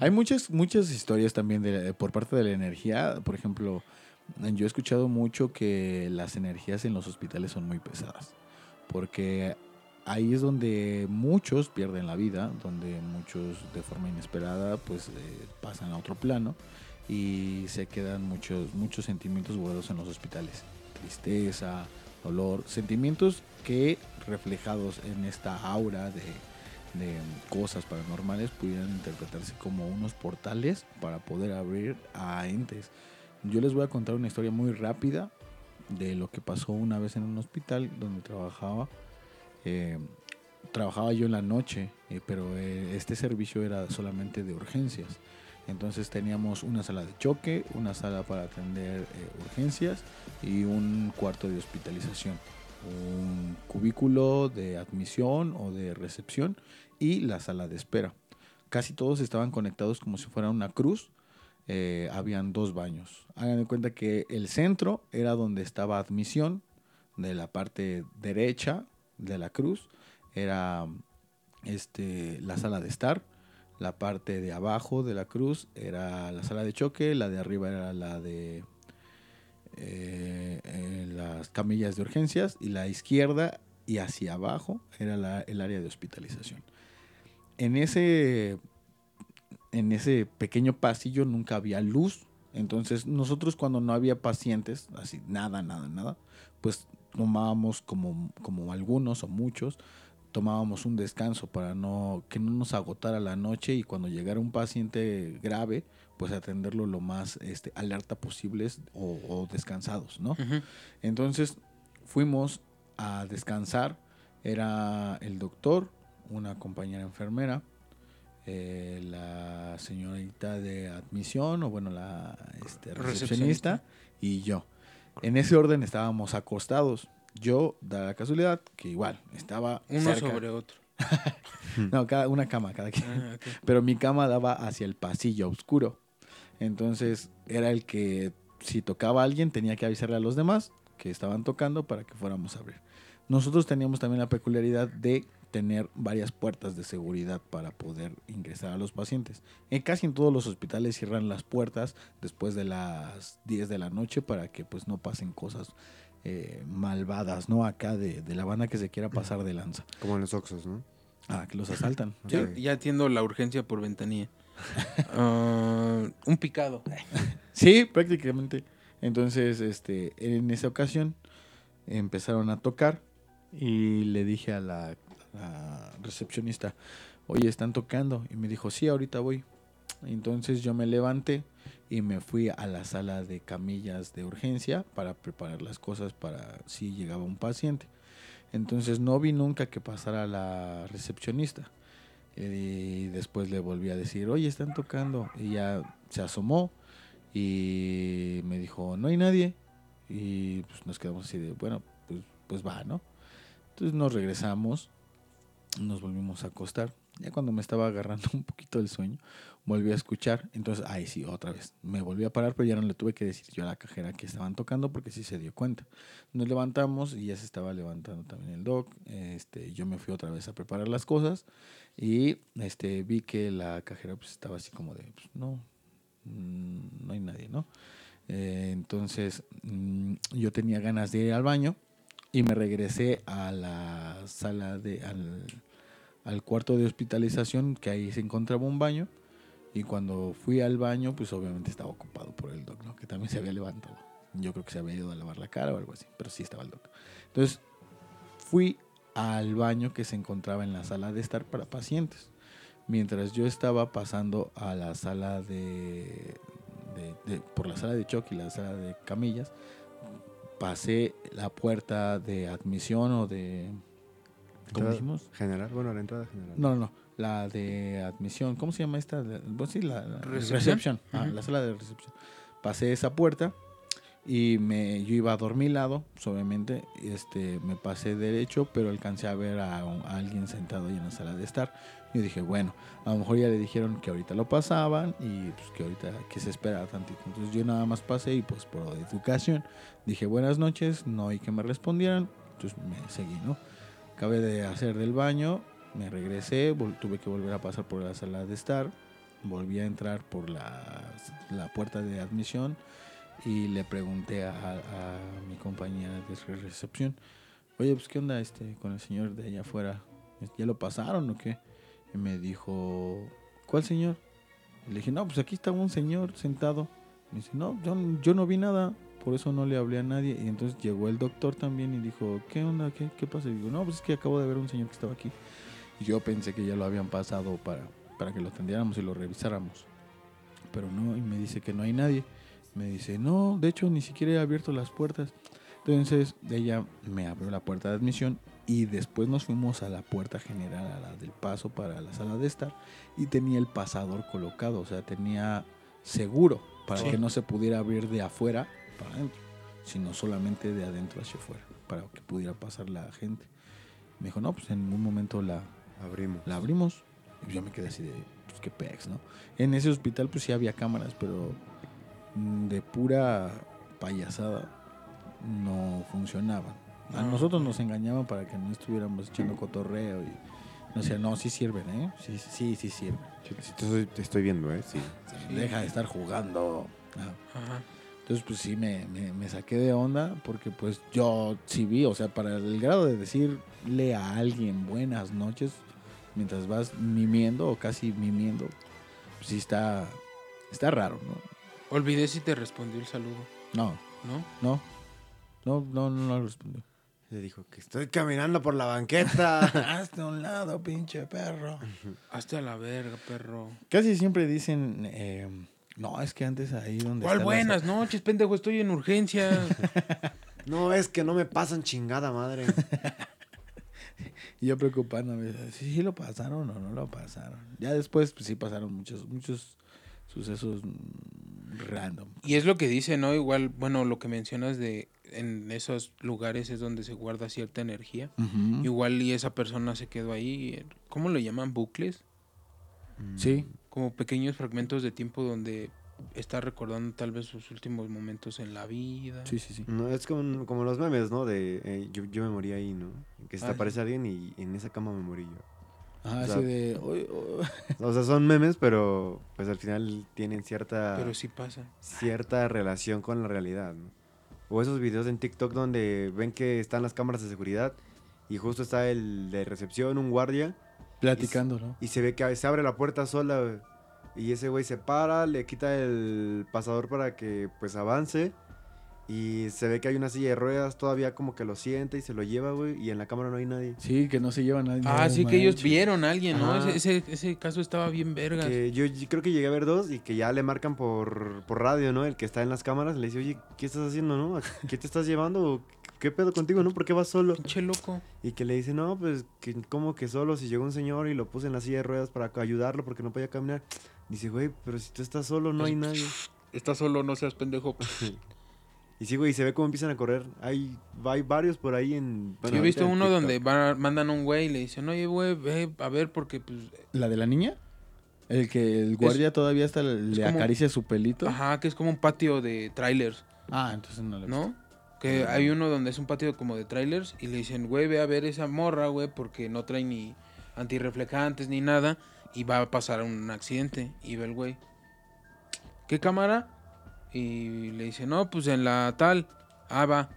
Hay muchas, muchas historias también de, por parte de la energía. Por ejemplo, yo he escuchado mucho que las energías en los hospitales son muy pesadas. Porque ahí es donde muchos pierden la vida, donde muchos de forma inesperada pues eh, pasan a otro plano y se quedan muchos, muchos sentimientos guardados en los hospitales. Tristeza, dolor, sentimientos que reflejados en esta aura de, cosas paranormales pudieran interpretarse como unos portales para poder abrir a entes. Yo les voy a contar una historia muy rápida de lo que pasó una vez en un hospital donde trabajaba. Eh, trabajaba yo en la noche, eh, pero eh, este servicio era solamente de urgencias. Entonces teníamos una sala de choque, una sala para atender eh, urgencias y un cuarto de hospitalización, un cubículo de admisión o de recepción y la sala de espera. Casi todos estaban conectados como si fuera una cruz. eh, habían dos baños. Hagan de cuenta que el centro era donde estaba admisión, de la parte derecha de la cruz era este, la sala de estar. La parte de abajo de la cruz era la sala de choque, la de arriba era la de eh, eh, las camillas de urgencias y la izquierda y hacia abajo era el área de hospitalización. En ese, en ese pequeño pasillo nunca había luz, entonces nosotros cuando no había pacientes, así nada, nada, nada, pues tomábamos como, como algunos o muchos, tomábamos un descanso para no que no nos agotara la noche y cuando llegara un paciente grave, pues atenderlo lo más este, alerta posibles o, o descansados, ¿no? Entonces fuimos a descansar. Era el doctor, una compañera enfermera, eh, la señorita de admisión, o bueno, la este, recepcionista, Recepcionista. y yo. En ese orden estábamos acostados. Yo, da la casualidad, que igual estaba Uno cerca. sobre otro. *laughs* No, cada, una cama, cada quien Ah, pero mi cama daba hacia el pasillo oscuro. Entonces era el que si tocaba a alguien tenía que avisarle a los demás que estaban tocando para que fuéramos a abrir. Nosotros teníamos también la peculiaridad de tener varias puertas de seguridad para poder ingresar a los pacientes. En casi en todos los hospitales cierran las puertas después de las 10 de la noche para que pues no pasen cosas eh, malvadas, ¿no? Acá de, de la banda que se quiera pasar de lanza. Como en los Oxos, ¿no? Ah, que los asaltan. Ya, Ok. ya atiendo la urgencia por ventanilla. *laughs* Ah, un picado. Sí, prácticamente. Entonces, este, en esa ocasión empezaron a tocar y le dije a la, a la recepcionista, oye, están tocando. Y me dijo, sí, ahorita voy. Entonces yo me levanté y me fui a la sala de camillas de urgencia para preparar las cosas para si llegaba un paciente. Entonces no vi nunca que pasara la recepcionista. Y después le volví a decir, oye, están tocando. Y ya se asomó y me dijo, no hay nadie. Y pues nos quedamos así de, bueno, pues, pues va, ¿no? Entonces nos regresamos, nos volvimos a acostar. Ya cuando me estaba agarrando *laughs* un poquito el sueño, volví a escuchar. Entonces, ahí sí, otra vez. Me volví a parar, pero ya no le tuve que decir yo a la cajera que estaban tocando porque sí se dio cuenta. Nos levantamos y ya se estaba levantando también el doc. Este, yo me fui otra vez a preparar las cosas y este, vi que la cajera pues, estaba así como de, pues, no, mm, no hay nadie, ¿no? Eh, entonces, mm, yo tenía ganas de ir al baño y me regresé a la sala de, al, al cuarto de hospitalización, que ahí se encontraba un baño. Y cuando fui al baño, pues obviamente estaba ocupado por el doc, ¿no? Que también se había levantado. Yo creo que se había ido a lavar la cara o algo así, pero sí estaba el doc. Entonces, fui al baño que se encontraba en la sala de estar para pacientes. Mientras yo estaba pasando a la sala de, de- de- por la sala de choque y la sala de camillas, pasé la puerta de admisión o de... ¿Cómo dijimos? General, bueno, la entrada general. No, no, no. La de admisión. ¿Cómo se llama esta? Pues sí, la, la- ¿Recepción? Ah, Ujú. la sala de recepción. Pasé esa puerta y me, yo iba a dormir lado, pues, obviamente. Este, me pasé derecho, pero alcancé a ver a, alguien sentado ahí en la sala de estar. Yo dije, bueno, a lo mejor ya le dijeron que ahorita lo pasaban y pues que ahorita que se espera tantito. Entonces yo nada más pasé y pues por educación dije buenas noches, no hay que me respondieran. Entonces me seguí, ¿no? Acabé de hacer del baño, me regresé, tuve que volver a pasar por la sala de estar, volví a entrar por la, la puerta de admisión y le pregunté a, mi compañía de recepción, oye, pues qué onda este con el señor de allá afuera, ¿ya lo pasaron o qué? Y me dijo, ¿cuál señor? Le dije, no, pues aquí estaba un señor sentado. Me dice, no, yo, yo no vi nada, por eso no le hablé a nadie. Y entonces llegó el doctor también y dijo, ¿qué onda? ¿Qué, qué pasa? Y digo, no, pues es que acabo de ver un señor que estaba aquí. Y yo pensé que ya lo habían pasado para, para que lo atendiéramos y lo revisáramos. Pero no, y me dice que no hay nadie. Me dice, no, de hecho ni siquiera he abierto las puertas. Entonces ella me abrió la puerta de admisión y después nos fuimos a la puerta general, a la del paso para la sala de estar y tenía el pasador colocado, o sea, tenía seguro para Sí. que no se pudiera abrir de afuera para adentro, sino solamente de adentro hacia afuera, para que pudiera pasar la gente. Me dijo, no, pues en un momento la, Abrimos. la abrimos. Y yo me quedé así de, pues qué pex, ¿no? En ese hospital pues sí había cámaras, pero mm, de pura payasada no funcionaban. A Ah, nosotros nos engañaban para que no estuviéramos echando cotorreo y nos decían, no, sí sirven, ¿eh? Sí, sí, sí sirven. Sí, te, estoy, te estoy viendo, ¿eh? Sí. Deja de estar jugando. Ah. Ajá. Entonces, pues sí, me, me- me saqué de onda porque pues yo sí vi, o sea, para el grado de decirle a alguien buenas noches mientras vas mimiendo o casi mimiendo, pues sí está, está raro, ¿no? Olvidé si te respondió el saludo, No, ¿no? no, no, no, no, no respondió. Le dijo que estoy caminando por la banqueta. *laughs* Hazte a un lado, pinche perro. Hazte a la verga, perro. Casi siempre dicen, eh, no, es que antes ahí donde... ¿Cuál buenas noches, pendejo? Estoy en urgencia. *laughs* no, es que no me pasan chingada madre. Y *laughs* yo preocupándome, ¿sí, sí lo pasaron o no lo pasaron? Ya después, pues sí pasaron muchos, muchos sucesos random. Y es lo que dice, ¿no? Igual, bueno, lo que mencionas de en esos lugares es donde se guarda cierta energía. Igual y esa persona se quedó ahí, ¿cómo le llaman? Bucles. Sí, Como pequeños fragmentos de tiempo donde está recordando tal vez sus últimos momentos en la vida. sí, sí, sí. No, es como, como los memes, ¿no? De eh, yo, yo me morí ahí, ¿no? Que se Ah, te sí. aparece alguien y en esa cama me morí yo. Ah, O sea, así de... "Oye, oh". *laughs* O sea, son memes, pero pues al final tienen cierta, Pero sí pasa. cierta relación con la realidad, ¿no? O esos videos en TikTok donde ven que están las cámaras de seguridad y justo está el de recepción, un guardia, Platicando, ¿no? Y se ve que se abre la puerta sola, güey. Y ese güey se para, le quita el pasador para que pues avance. Y se ve que hay una silla de ruedas, todavía como que lo siente y se lo lleva, güey. Y en la cámara no hay nadie. Sí, que no se lleva nadie. Ah, No sí, que ellos vieron a alguien, ¿no? Ese, ese, ese caso estaba bien vergas. Que yo y- creo que llegué a ver dos y que ya le marcan por, por radio, ¿no? El que está en las cámaras le dice, oye, ¿qué estás haciendo, no? ¿A ¿Qué te estás llevando? ¿Qué pedo contigo, no? ¿Por qué vas solo? Pinche loco. Y que le dice, no, pues, que como que solo, si llegó un señor y lo puse en la silla de ruedas para ayudarlo porque no podía caminar. Dice, güey, pero si tú estás solo, no hay nadie. Estás solo, no seas pendejo. *laughs* Y sí, güey, y se ve cómo empiezan a correr. Hay, hay varios por ahí en... Sí, bueno, he visto uno donde va- mandan a un güey y le dicen, oye, güey, ve a ver porque, pues, ¿La de la niña? El que el guardia todavía hasta le, le como- acaricia su pelito. ajá, que es como un patio de trailers, Ah, entonces no le ¿no? Que hay uno donde es un patio como de trailers y le dicen, güey, ve a ver esa morra, güey, porque no trae ni antirreflejantes ni nada y va a pasar un accidente. Y ve el güey, ¿qué cámara? Y le dice, no, pues en la tal. Ah, va.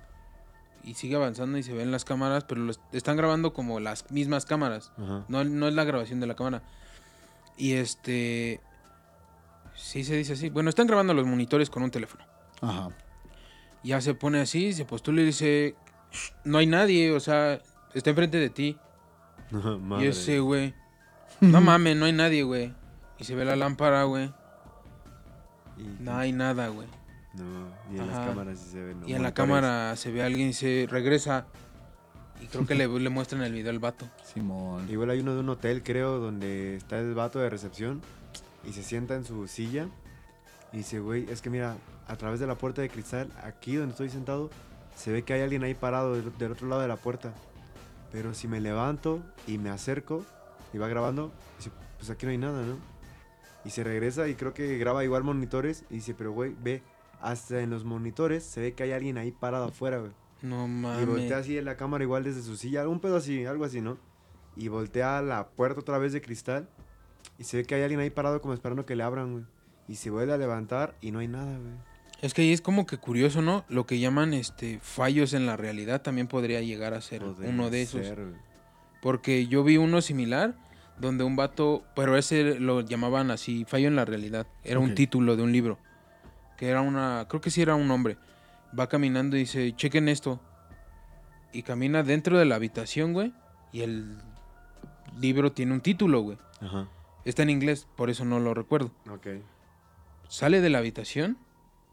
Y sigue avanzando y se ven las cámaras, pero los, están grabando como las mismas cámaras. Ajá. No, no es la grabación de la cámara. Y este. Sí se dice así. Bueno, están grabando los monitores con un teléfono. Ajá. Ya se pone así, se postula y dice: "Shh, No hay nadie, o sea, está enfrente de ti. *laughs* No, Y madre. ese, güey. *laughs* No mames, no hay nadie, güey. Y se ve la lámpara, güey. Y- No hay nada, güey. No, y en las cámaras sí se ven. los Y en la cámara se ve a alguien y se regresa. Y creo que le, *laughs* le muestran el video al vato. Simón. Igual hay uno de un hotel, creo, donde está el vato de recepción y se sienta en su silla y dice, güey, es que mira, a través de la puerta de cristal, aquí donde estoy sentado, se ve que hay alguien ahí parado del, del otro lado de la puerta. Pero si me levanto y me acerco y va grabando, dice, pues aquí no hay nada, ¿no? Y se regresa y creo que graba igual monitores y dice, pero güey, ve, hasta en los monitores se ve que hay alguien ahí parado afuera, güey. No Y voltea mames. así en la cámara igual desde su silla, un pedo así, algo así, ¿no? Y voltea la puerta otra vez de cristal y se ve que hay alguien ahí parado como esperando que le abran, güey. Y se vuelve a levantar y no hay nada, güey. Es que ahí es como que curioso, ¿no? Lo que llaman este fallos en la realidad también podría llegar a ser Podría uno de esos. ser. Porque yo vi uno similar donde un vato, pero ese lo llamaban así, fallo en la realidad. Era un título de un libro. Que era una, creo que sí era un hombre. Va caminando y dice, chequen esto. Y camina dentro de la habitación, güey. Y el libro tiene un título, güey. Ajá, Está en inglés, por eso no lo recuerdo. ok. Sale de la habitación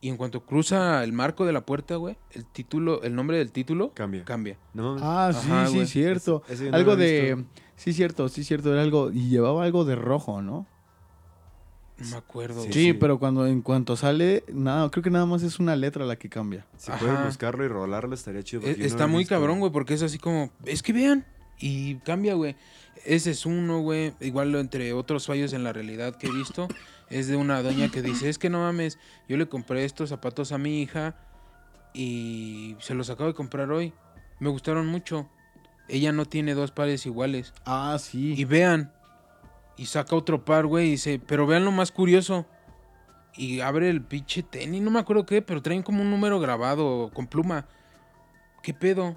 y en cuanto cruza el marco de la puerta, güey, el título, el nombre del título Cambia. cambia. No. Ah, sí, Ajá, sí, güey. cierto. Ese no algo de... visto. Sí, cierto, sí, cierto. Era algo... Y llevaba algo de rojo, ¿no? No me acuerdo. Sí, güey. Sí, sí. pero cuando en cuanto sale, nada, creo que nada más es una letra la que cambia. Si Ajá. puedes buscarlo y rolarlo estaría chido. no Está muy visto, cabrón, güey, porque es así como, es que vean, y cambia, güey. Ese es uno, güey. Igual lo- entre otros fallos en la realidad que he visto, es de una doña que dice, es que no mames, yo le compré estos zapatos a mi hija y se los acabo de comprar hoy. Me gustaron mucho. Ella no tiene dos pares iguales. Ah, sí. Y vean. Y saca otro par, güey, y dice, pero vean lo más curioso. Y abre el pinche tenis, no me acuerdo qué, pero traen como un número grabado con pluma. ¿Qué pedo?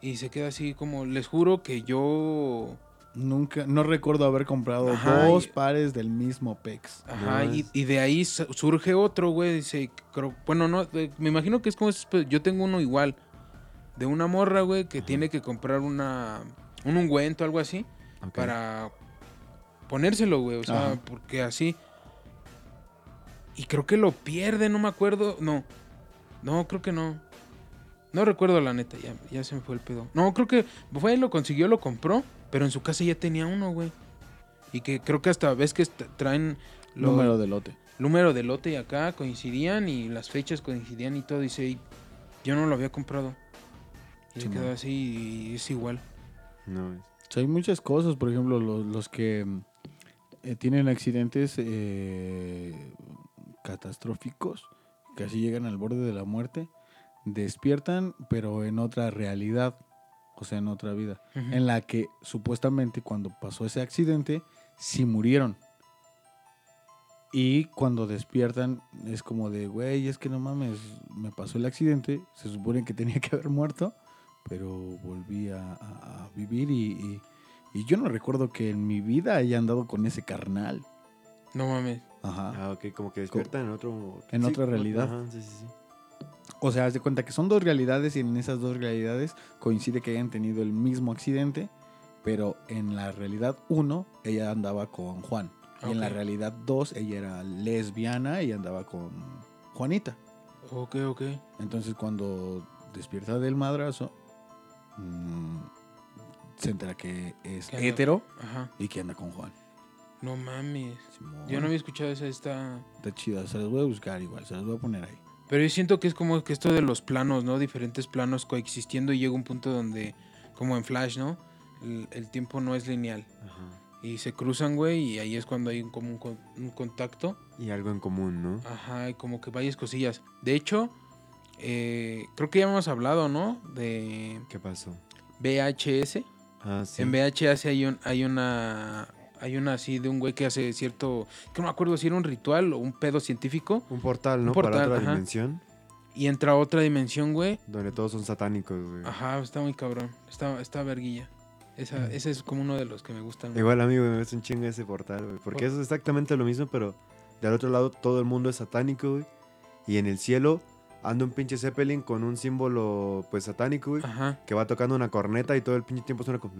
Y se queda así como, les juro que yo... Nunca, no recuerdo haber comprado Ajá, dos y- pares del mismo Pex. Ajá, y, de ahí su- surge otro, güey, dice, creo- bueno, no, eh, me imagino que es como, esos, pues, yo tengo uno igual, de una morra, güey, que tiene que comprar una, un ungüento, algo así, para ponérselo, güey. O sea, Ajá. porque así. Y creo que lo pierde, no me acuerdo. No. No, creo que no. No recuerdo la neta, ya, ya se me fue el pedo. No, creo que fue, lo consiguió, lo compró, pero en su casa ya tenía uno, güey. Y que creo que hasta ves que traen lo- Número de lote. número de lote y acá coincidían y las fechas coincidían y todo. Dice, "Y yo no lo había comprado. Y se quedó así y es igual. No, es- hay muchas cosas, por ejemplo, los, los que eh, tienen accidentes eh, catastróficos, que así llegan al borde de la muerte, despiertan, pero en otra realidad, o sea, en otra vida, en la que supuestamente cuando pasó ese accidente, sí murieron. Y cuando despiertan es como de, güey, es que no mames, me pasó el accidente, se supone que tenía que haber muerto, pero volví a, a- a vivir y, y- Y yo no recuerdo que en mi vida haya andado con ese carnal. No mames. Ajá. Ah, ok, como que despiertan en otro... En otra realidad. Ajá, sí, sí, sí. O sea, haz de cuenta que son dos realidades y en esas dos realidades coincide que hayan tenido el mismo accidente, pero en la realidad 1 ella andaba con Juan. Y en la realidad 2 ella era lesbiana y andaba con Juanita. Ok, ok. Entonces cuando despierta del madrazo, mm, se entera que es Que hetero Ajá. y que anda con Juan. No mames. Simón. Yo no había escuchado esa esta. Está chida, se las voy a buscar igual, se las voy a poner ahí. Pero yo siento que es como que esto de los planos, ¿no? Diferentes planos coexistiendo y llega un punto donde, como en Flash, ¿no? El, el tiempo no es lineal. Ajá. Y se cruzan, güey, y ahí es cuando hay un, como un, con- un contacto. Y algo en común, ¿no? Ajá, y como que varias cosillas. De hecho, eh, creo que ya hemos hablado, ¿no? De ¿Qué pasó? VHS. Ah, sí. En VHS hay, un, hay una... Hay una así de un güey que hace cierto... Que no me acuerdo si era un ritual o un pedo científico. Un portal, ¿no? Un portal, Para otra ajá. dimensión, Y entra a otra dimensión, güey. donde todos son satánicos, güey. Ajá, está muy cabrón. Está, está verguilla. Esa, ese es como uno de los que me gustan. güey. Igual, amigo, me gusta un chingo ese portal, güey. Porque Por- eso es exactamente lo mismo, pero del otro lado todo el mundo es satánico, güey. Y en el cielo anda un pinche Zeppelin con un símbolo, pues, satánico, güey. Ajá. Que va tocando una corneta y todo el pinche tiempo suena como...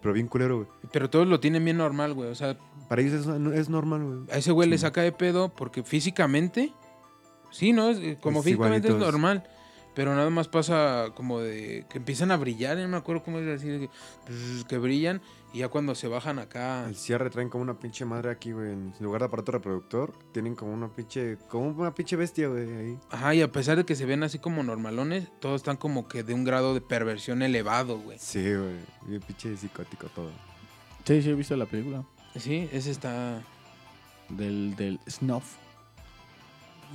Pero bien culero, güey. Pero todos lo tienen bien normal, güey. O sea, Para ellos es, es normal, güey. a ese güey le saca de pedo porque físicamente... Sí, ¿no? Es, como Es físicamente es normal. Pero nada más pasa como de... Que empiezan a brillar, no me acuerdo cómo es decir. Que, que brillan y ya cuando se bajan acá... El cierre traen como una pinche madre aquí, güey. En lugar de aparato reproductor, tienen como una pinche... Como una pinche bestia, güey, ahí. Ajá, y a pesar de que se ven así como normalones, todos están como que de un grado de perversión elevado, güey. Sí, güey. Bien pinche psicótico todo. Sí, sí, he visto la película Sí, ese está... del, del snuff.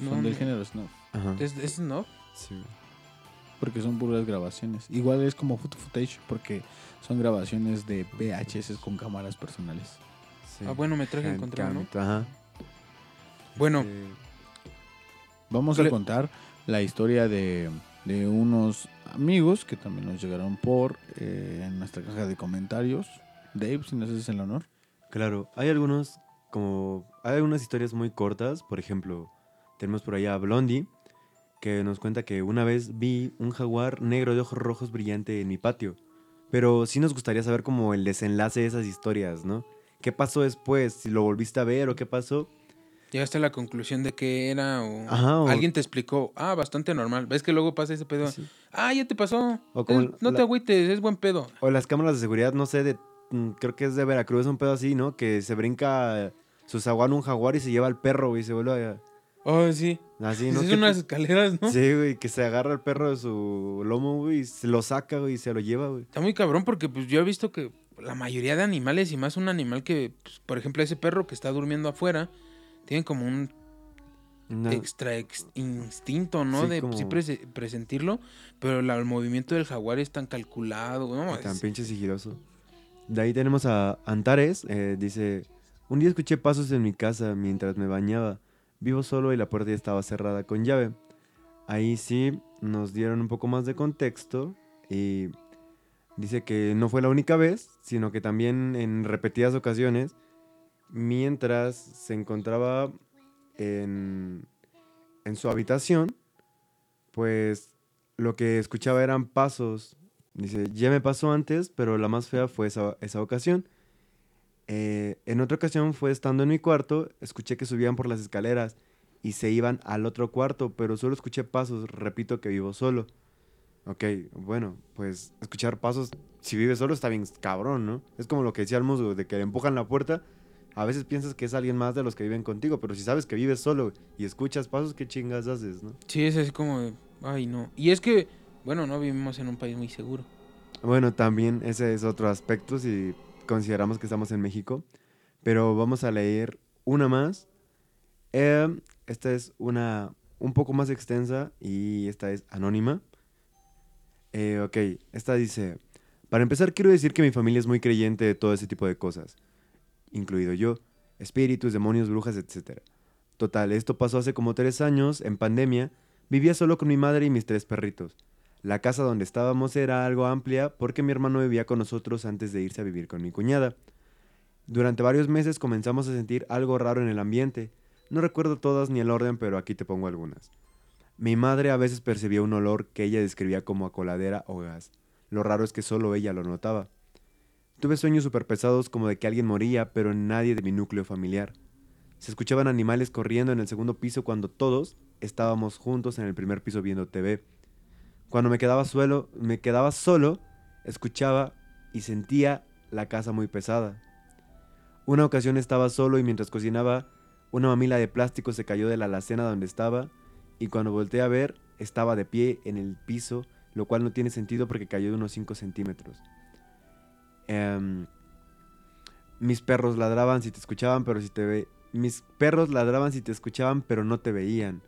No, son del no. género snuff. Ajá. ¿Es, es no? Sí, güey. Porque son puras grabaciones. Igual es como photo footage porque son grabaciones de VHS con cámaras personales. Sí. Ah, bueno, me traje Hand encontrado, ¿no? Ajá. Bueno, Este, Vamos a Le- contar la historia de, de unos amigos que también nos llegaron por eh, en nuestra caja de comentarios. Dave, si nos haces el honor. Claro, hay algunos como hay algunas historias muy cortas, por ejemplo, tenemos por allá a Blondie que nos cuenta que una vez vi un jaguar negro de ojos rojos brillante en mi patio. Pero sí nos gustaría saber como el desenlace de esas historias, ¿no? ¿Qué pasó después? Si lo volviste a ver o qué pasó. llegaste a la conclusión de que era o... Ajá, o- Alguien te explicó, ah, bastante normal. ¿Ves que luego pasa ese pedo? Sí. Ah, ya te pasó. O como Es- no la- te agüites, es buen pedo. O las cámaras de seguridad, no sé, de mm, creo que es de Veracruz, un pedo así, ¿no? Que se brinca su zaguán un jaguar y se lleva al perro, y se vuelve a... Oh, sí. Así, ¿no? es ¿Qué unas te- escaleras, ¿no? Sí, güey, que se agarra el perro de su lomo, güey, y se lo saca, güey, y se lo lleva, güey. Está muy cabrón porque pues yo he visto que la mayoría de animales y más un animal que, pues, por ejemplo, ese perro que está durmiendo afuera, tienen como un extra ex- instinto, ¿no? Sí, de como- sí prese- presentirlo, pero la- el movimiento del jaguar es tan calculado, güey, no, tan es- pinche sigiloso. De ahí tenemos a Antares, eh, dice, un día escuché pasos en mi casa mientras me bañaba. Vivo solo y la puerta ya estaba cerrada con llave. Ahí sí nos dieron un poco más de contexto y dice que no fue la única vez, sino que también en repetidas ocasiones, mientras se encontraba en, en su habitación, pues lo que escuchaba eran pasos. Dice, ya me pasó antes, pero la más fea fue esa, esa ocasión. Eh, en otra ocasión fue estando en mi cuarto, escuché que subían por las escaleras y se iban al otro cuarto, pero solo escuché pasos, repito que vivo solo. Ok, bueno, pues escuchar pasos, si vives solo está bien cabrón, ¿no? Es como lo que decía el musgo, de que le empujan la puerta, a veces piensas que es alguien más de los que viven contigo, pero si sabes que vives solo y escuchas pasos, ¿qué chingas haces, no? Sí, es así como de, ay, no. Y es que, bueno, no vivimos en un país muy seguro. Bueno, también ese es otro aspecto si consideramos que estamos en México. Pero vamos a leer una más. Eh, esta es una un poco más extensa y esta es anónima. Eh, ok, esta dice, para empezar quiero decir que mi familia es muy creyente de todo ese tipo de cosas, incluido yo, espíritus, demonios, brujas, etc. Total, esto pasó hace como tres años, en pandemia, vivía solo con mi madre y mis tres perritos. La casa donde estábamos era algo amplia porque mi hermano vivía con nosotros antes de irse a vivir con mi cuñada. Durante varios meses comenzamos a sentir algo raro en el ambiente. No recuerdo todas ni el orden, pero aquí te pongo algunas. Mi madre a veces percibía un olor que ella describía como a coladera o gas. Lo raro es que solo ella lo notaba. Tuve sueños súper pesados como de que alguien moría, pero nadie de mi núcleo familiar. Se escuchaban animales corriendo en el segundo piso cuando todos estábamos juntos en el primer piso viendo TV. Cuando me quedaba, suelo, me quedaba solo, escuchaba y sentía la casa muy pesada. Una ocasión estaba solo y mientras cocinaba, una mamila de plástico se cayó de la alacena donde estaba y cuando volteé a ver, estaba de pie en el piso, lo cual no tiene sentido porque cayó de unos 5 centímetros. Em, mis perros ladraban si te escuchaban, pero si te ve... Mis perros ladraban si te escuchaban, pero no te veían.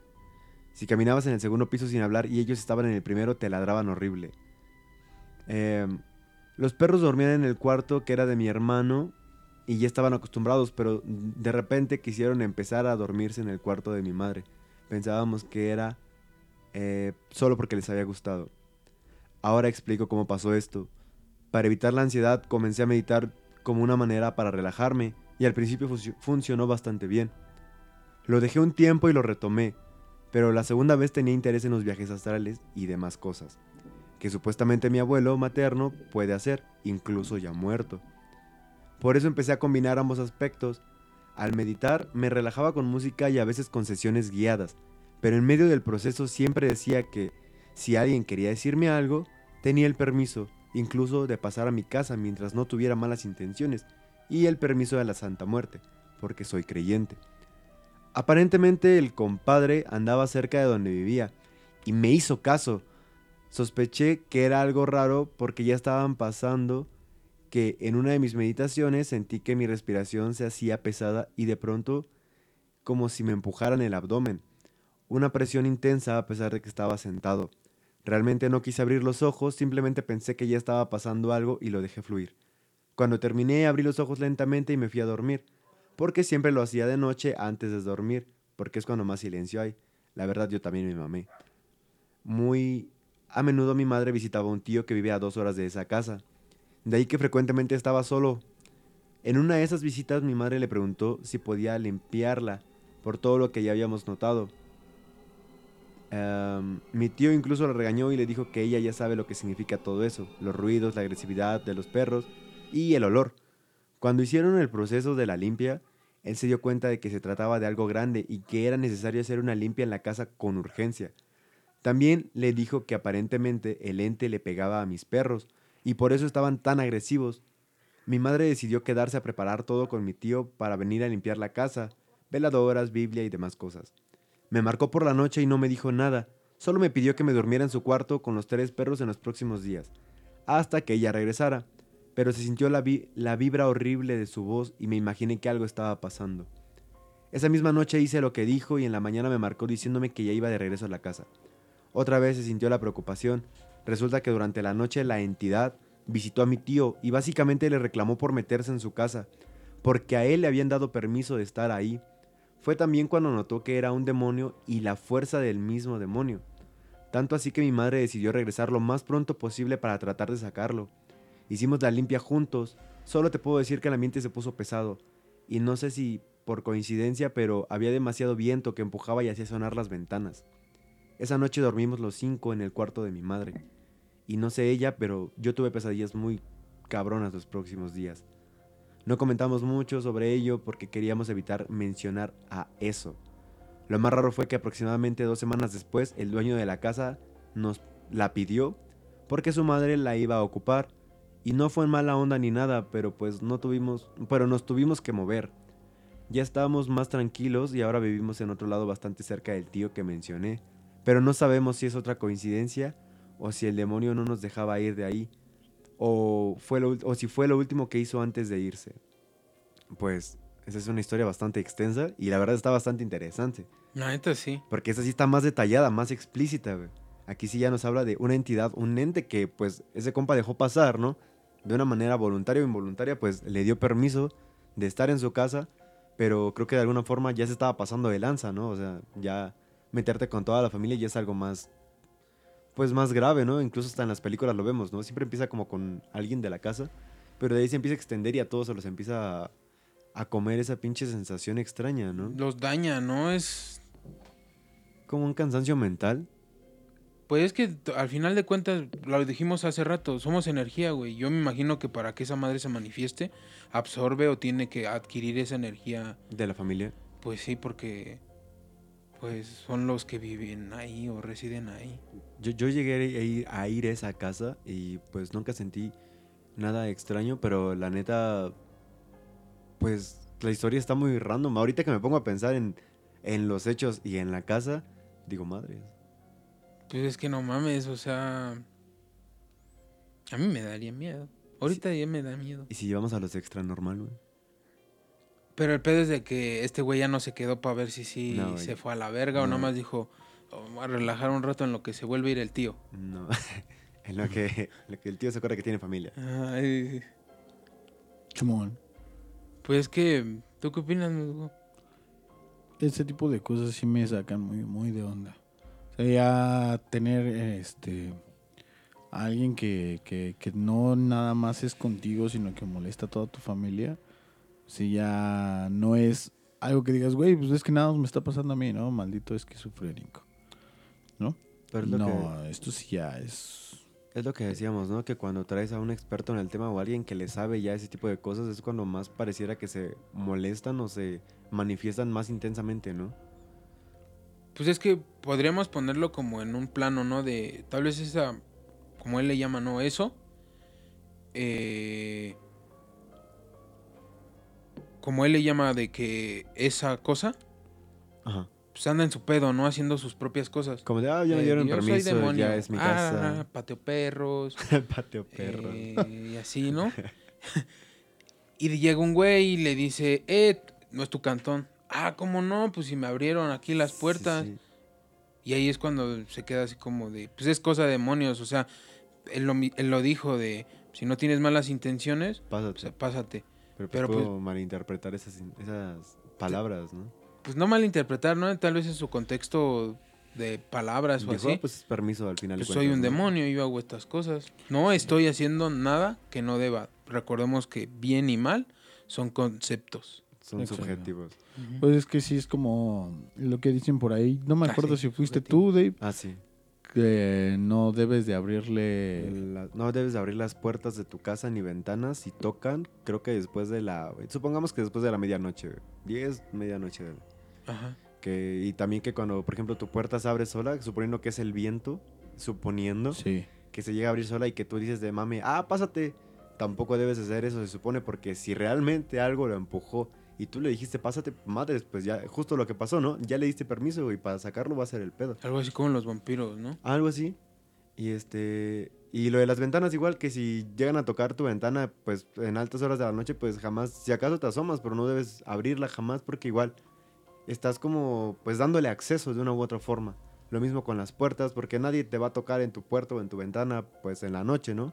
Si caminabas en el segundo piso sin hablar y ellos estaban en el primero, te ladraban horrible. Em, los perros dormían en el cuarto que era de mi hermano y ya estaban acostumbrados, pero de repente quisieron empezar a dormirse en el cuarto de mi madre. Pensábamos que era eh, solo porque les había gustado. Ahora explico cómo pasó esto. Para evitar la ansiedad comencé a meditar como una manera para relajarme y al principio funcionó bastante bien. Lo dejé un tiempo y lo retomé, pero la segunda vez tenía interés en los viajes astrales y demás cosas, que supuestamente mi abuelo materno puede hacer, incluso ya muerto. Por eso empecé a combinar ambos aspectos. Al meditar me relajaba con música y a veces con sesiones guiadas, pero en medio del proceso siempre decía que si alguien quería decirme algo, tenía el permiso, incluso de pasar a mi casa mientras no tuviera malas intenciones, y el permiso de la Santa Muerte, porque soy creyente. Aparentemente el compadre andaba cerca de donde vivía y me hizo caso. Sospeché que era algo raro porque ya estaban pasando que en una de mis meditaciones sentí que mi respiración se hacía pesada y de pronto como si me empujaran el abdomen. Una presión intensa a pesar de que estaba sentado. Realmente no quise abrir los ojos, simplemente pensé que ya estaba pasando algo y lo dejé fluir. Cuando terminé abrí los ojos lentamente y me fui a dormir porque siempre lo hacía de noche antes de dormir, porque es cuando más silencio hay. La verdad yo también me mamé. Muy a menudo mi madre visitaba a un tío que vivía a dos horas de esa casa. De ahí que frecuentemente estaba solo. En una de esas visitas mi madre le preguntó si podía limpiarla por todo lo que ya habíamos notado. Em, mi tío incluso la regañó y le dijo que ella ya sabe lo que significa todo eso, los ruidos, la agresividad de los perros y el olor. Cuando hicieron el proceso de la limpia, él se dio cuenta de que se trataba de algo grande y que era necesario hacer una limpia en la casa con urgencia. También le dijo que aparentemente el ente le pegaba a mis perros y por eso estaban tan agresivos. Mi madre decidió quedarse a preparar todo con mi tío para venir a limpiar la casa, veladoras, Biblia y demás cosas. Me marcó por la noche y no me dijo nada, solo me pidió que me durmiera en su cuarto con los tres perros en los próximos días, hasta que ella regresara pero se sintió la, vibra horrible de su voz y me imaginé que algo estaba pasando. Esa misma noche hice lo que dijo y en la mañana me marcó diciéndome que ya iba de regreso a la casa. Otra vez se sintió la preocupación. Resulta que durante la noche la entidad visitó a mi tío y básicamente le reclamó por meterse en su casa, porque a él le habían dado permiso de estar ahí. Fue también cuando notó que era un demonio y la fuerza del mismo demonio. Tanto así que mi madre decidió regresar lo más pronto posible para tratar de sacarlo. Hicimos la limpia juntos. Solo te puedo decir que el ambiente se puso pesado. Y no sé si por coincidencia, pero había demasiado viento que empujaba y hacía sonar las ventanas. Esa noche dormimos los cinco en el cuarto de mi madre. Y no sé ella, pero yo tuve pesadillas muy cabronas los próximos días. No comentamos mucho sobre ello porque queríamos evitar mencionar a eso. Lo más raro fue que aproximadamente dos semanas después el dueño de la casa nos la pidió porque su madre la iba a ocupar y no fue en mala onda ni nada, pero pues no tuvimos, pero nos tuvimos que mover. Ya estábamos más tranquilos y ahora vivimos en otro lado bastante cerca del tío que mencioné, pero no sabemos si es otra coincidencia o si el demonio no nos dejaba ir de ahí o, fue lo, o si fue lo último que hizo antes de irse. Pues esa es una historia bastante extensa y la verdad está bastante interesante. La neta sí. Porque esa sí está más detallada, más explícita, Aquí sí ya nos habla de una entidad, un ente que pues ese compa dejó pasar, ¿no? De una manera voluntaria o involuntaria, pues le dio permiso de estar en su casa, pero creo que de alguna forma ya se estaba pasando de lanza, ¿no? O sea, ya meterte con toda la familia ya es algo más, pues más grave, ¿no? Incluso hasta en las películas lo vemos, ¿no? Siempre empieza como con alguien de la casa, pero de ahí se empieza a extender y a todos se los empieza a, a comer esa pinche sensación extraña, ¿no? Los daña, ¿no? Es. Como un cansancio mental. Pues es que al final de cuentas, lo dijimos hace rato, somos energía, güey. Yo me imagino que para que esa madre se manifieste, absorbe o tiene que adquirir esa energía. De la familia. Pues sí, porque. Pues son los que viven ahí o residen ahí. Yo, yo llegué a ir, a ir a esa casa y pues nunca sentí nada extraño, pero la neta, pues la historia está muy random. Ahorita que me pongo a pensar en, en los hechos y en la casa, digo, madre. Pues es que no mames, o sea. A mí me daría miedo. Ahorita ya me da miedo. ¿Y si llevamos a los extra normal, güey? Pero el pedo es de que este güey ya no se quedó para ver si sí No, se fue a la verga o no. nomás dijo, "Oh, a relajar un rato en lo que se vuelve a ir el tío. No. *laughs* en lo que, lo que el tío se acuerda que tiene familia. Ay, Chumón. pues que, ¿tú qué opinas, Musgo? Ese tipo de cosas sí me sacan muy, muy de onda. Ya tener este a alguien que, que, que no nada más es contigo, sino que molesta a toda tu familia. Si ya no es algo que digas, güey, pues es que nada más me está pasando a mí, ¿no? Maldito esquizofrénico. Pero es No, que, esto sí ya es. es lo que decíamos, ¿no? Que cuando traes a un experto en el tema o alguien que le sabe ya ese tipo de cosas, es cuando más pareciera que se molestan o se manifiestan más intensamente, ¿no? Pues es que podríamos ponerlo como en un plano, ¿no? De tal vez esa, como él le llama, ¿no? Eso. eh, como él le llama de que esa cosa, Ajá. pues anda en su pedo, ¿no? Haciendo sus propias cosas. Como de, ah, ya me Eh, dieron yo soy permiso, demonio. ya es mi Ah, casa. pateo perros. *laughs* Pateo perro. eh, y así, ¿no? *laughs* *laughs* y llega un güey y le dice, eh, no es tu cantón. Ah, ¿cómo no? Pues si me abrieron aquí las puertas. Sí, sí. Y ahí es cuando se queda así como de, pues es cosa de demonios, o sea, él lo, él lo dijo de, si no tienes malas intenciones, Pásate. pues pásate. pero, pues pero, puedo malinterpretar esas, esas palabras, ¿no? Pues no malinterpretar, ¿no? Tal vez en su contexto de palabras o así. "Ah, pues permiso al final. Pues soy un cuentas, ¿no?". demonio, yo hago estas cosas. No estoy haciendo nada que no deba. Recordemos que bien y mal son conceptos. Son Exacto. subjetivos. Pues es que sí es como lo que dicen por ahí. No me Ah, acuerdo sí, si fuiste subjetivo. tú, Dave, Ah, sí. que no debes de abrirle. La- no debes de abrir las puertas de tu casa ni ventanas si tocan, creo que después de la... Supongamos que después de la medianoche, güey. 10, medianoche. Ajá. Que, y también que cuando, por ejemplo, tu puerta se abre sola, suponiendo que es el viento, suponiendo Sí. que se llega a abrir sola y que tú dices de mami, ah, pásate. Tampoco debes hacer eso, se supone, porque si realmente algo lo empujó y tú le dijiste, pásate, madres, pues ya, justo lo que pasó, ¿no? Ya le diste permiso y para sacarlo va a ser el pedo. Algo así como los vampiros, ¿no? Algo así. Y este. Y lo de las ventanas, igual que si llegan a tocar tu ventana, pues en altas horas de la noche, pues jamás, si acaso te asomas, pero no debes abrirla jamás porque igual estás como, pues dándole acceso de una u otra forma. Lo mismo con las puertas, porque nadie te va a tocar en tu puerta o en tu ventana, pues en la noche, ¿no?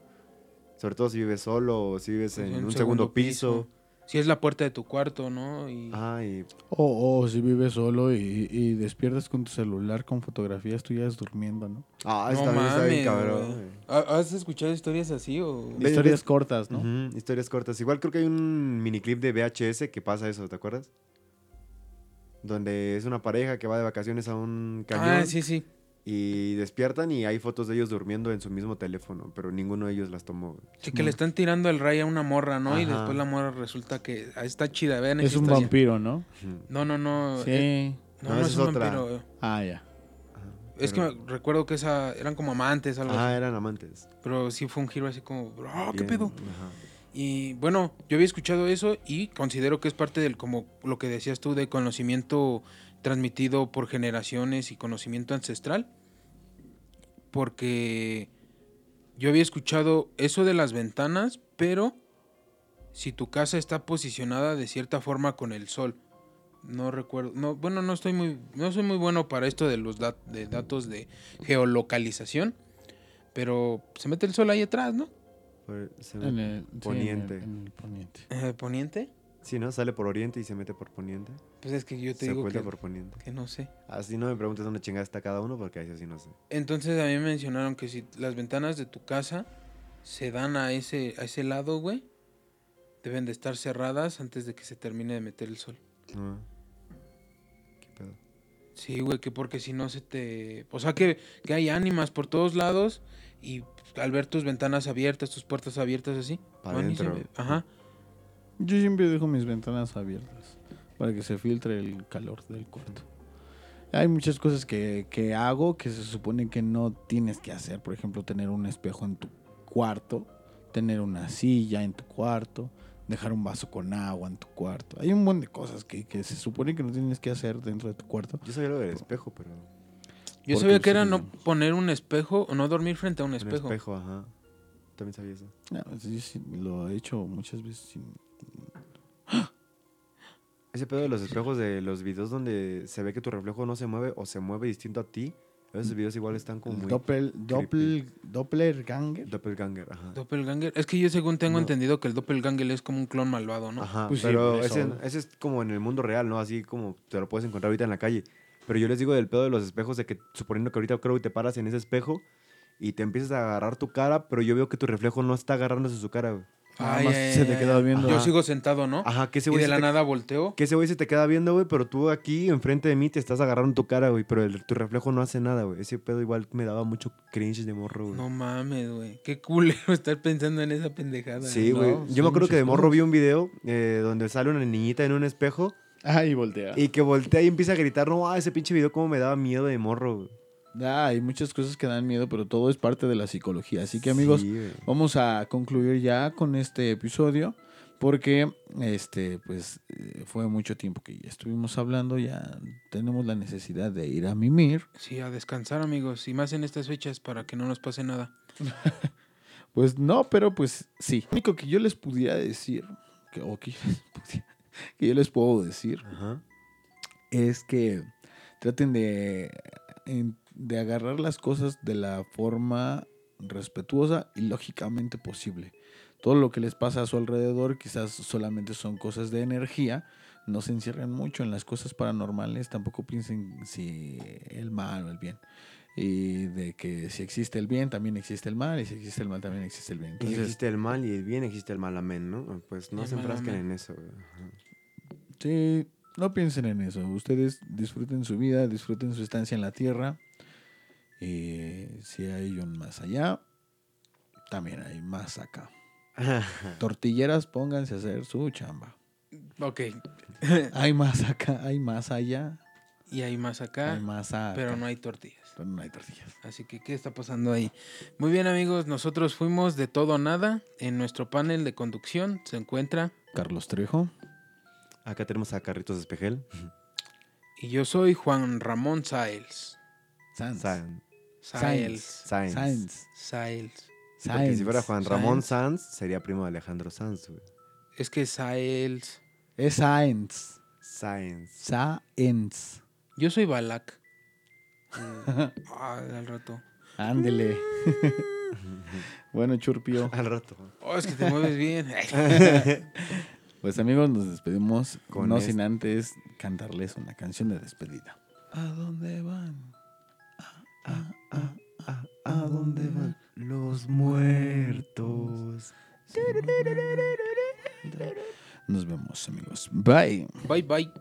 Sobre todo si vives solo o si vives Pues, en un, segundo, piso. Si es la puerta de tu cuarto, ¿no? Y Ay, O, o si vives solo y, y despiertas con tu celular con fotografías tuyas durmiendo, ¿no? ah, no está bien, está bien, cabrón. güey. güey. ¿Ha- ¿Has escuchado historias así o...? Historias cortas, ¿no? Historias cortas. Igual creo que hay un miniclip de VHS que pasa eso, ¿te acuerdas? Donde es una pareja que va de vacaciones a un cañón Ah, sí, sí. Y despiertan y hay fotos de ellos durmiendo en su mismo teléfono, pero ninguno de ellos las tomó. Sí, que le están tirando el ray a una morra, ¿no? Y después la morra resulta que ah, está chida, vean Es un historia. vampiro, ¿no? No, no, no. Sí. eh, no, No, es es un otra. vampiro. Ah, ya. Ajá, Es pero- que me- recuerdo que esa eran como amantes, algo Ah, así. eran amantes. Pero sí fue un giro así como, "Ah, ¿qué Bien, pedo? ajá. Y bueno, yo había escuchado eso y considero que es parte del, como lo que decías tú, de conocimiento transmitido por generaciones y conocimiento ancestral. Porque yo había escuchado eso de las ventanas, pero si tu casa está posicionada de cierta forma con el sol. No recuerdo, no, bueno, no estoy muy, no soy muy bueno para esto de los dat- de datos de geolocalización, pero se mete el sol ahí atrás, ¿no? Se- En el, sí, en el- Poniente. en el poniente. ¿Poniente? Sí, ¿no? Sale por oriente y se mete por poniente. Pues es que yo te se digo que, por poniente. que no sé. Así no me preguntes dónde chingada está cada uno porque ahí sí no sé. Entonces a mí me mencionaron que si las ventanas de tu casa se dan a ese, a ese lado, güey, deben de estar cerradas antes de que se termine de meter el sol. Ah. ¿Qué pedo? Sí, güey, que porque si no se te... O sea, que, que hay ánimas por todos lados y al ver tus ventanas abiertas, tus puertas abiertas así. Pa' van y se adentro. ve- Ajá. Yo siempre dejo mis ventanas abiertas para que se filtre el calor del cuarto. Hay muchas cosas que, que hago que se supone que no tienes que hacer. Por ejemplo, tener un espejo en tu cuarto, tener una silla en tu cuarto, dejar un vaso con agua en tu cuarto. Hay un montón de cosas que, que se supone que no tienes que hacer dentro de tu cuarto. Yo sabía lo del espejo, pero. Yo sabía que era no poner un espejo o no dormir frente a un Un espejo. espejo, ajá. También sabía eso. Ah, sí, sí, lo he hecho muchas veces. sin- Ese pedo de los espejos de los videos donde se ve que tu reflejo no se mueve o se mueve distinto a ti. Esos videos igual están como muy. Doppel, doppel, doppelganger. Doppelganger, ajá. Doppelganger. Es que yo según tengo No. entendido que el doppelganger es como un clon malvado, ¿no? Ajá, Pues sí, pero eso. ese, ese es como en el mundo real, ¿no? Así como te lo puedes encontrar ahorita en la calle. Pero yo les digo del pedo de los espejos, de que suponiendo que ahorita creo que te paras en ese espejo y te empiezas a agarrar tu cara, pero yo veo que tu reflejo no está agarrándose su cara, Ay, más ay, se te ay. queda viendo. Yo Ajá. sigo sentado, ¿no? Ajá, que ese y güey de se la te- nada volteo. que ese güey se te queda viendo, güey, pero tú aquí enfrente de mí te estás agarrando tu cara, güey, pero el- tu reflejo no hace nada, güey. Ese pedo igual me daba mucho cringe de morro, güey. No mames, güey. Qué culero *laughs* estar pensando en esa pendejada. Sí, güey. Yo me acuerdo que de morro cosas. vi un video eh, donde sale una niñita en un espejo Ah, y voltea. y que voltea y empieza a gritar, no, ah, ese pinche video cómo me daba miedo de morro, güey. Ah, hay muchas cosas que dan miedo, pero todo es parte de la psicología. Así que amigos, Sí, vamos a concluir ya con este episodio. Porque este, pues, eh, fue mucho tiempo que ya estuvimos hablando. Ya tenemos la necesidad de ir a mimir. Sí, a descansar, amigos. Y más en estas fechas para que no nos pase nada. *laughs* Pues no, pero pues sí. Lo único que yo les pudiera decir, que, o que, yo les *laughs* pudiera- que yo les puedo decir, Ajá. es que traten de, en- de agarrar las cosas de la forma respetuosa y lógicamente posible. Todo lo que les pasa a su alrededor quizás solamente son cosas de energía. No se encierren mucho en las cosas paranormales. Tampoco piensen si el mal o el bien. Y de que si existe el bien, también existe el mal. Y si existe el mal, también existe el bien. Y Entonces, existe el mal y el bien, existe el mal, amén, ¿no? Pues no se enfrasquen en eso. Sí, no piensen en eso. Ustedes disfruten su vida, disfruten su estancia en la tierra. Y si hay un más allá, también hay más acá. *laughs* Tortilleras, pónganse a hacer su chamba. Ok. *laughs* Hay más acá, hay más allá, y hay más acá, hay más acá. pero no hay tortillas. pero no hay tortillas. Así que, ¿qué está pasando ahí? Muy bien, amigos. Nosotros fuimos de todo o nada. En nuestro panel de conducción se encuentra. Carlos Trejo. Acá tenemos a Carritos Espejel. Y yo soy Juan Ramón Saels. Sanz. San- Saels. Sainz. Sainz. Saels. Sí, porque si fuera Juan Ramón Sainz. Sanz, sería primo de Alejandro Sanz, güey. Es que Saels. Es Sainz. Sainz. Sainz. Yo soy Balak. *laughs* Ah, al rato. Ándele. *laughs* bueno, Churpio. *laughs* Al rato. Oh, es que te mueves bien. Pues amigos, nos despedimos Con no este- sin antes cantarles una canción de despedida. ¿A dónde van? Ah, ah, ah, ¿A dónde van los muertos? Nos vemos amigos. Bye. Bye, bye.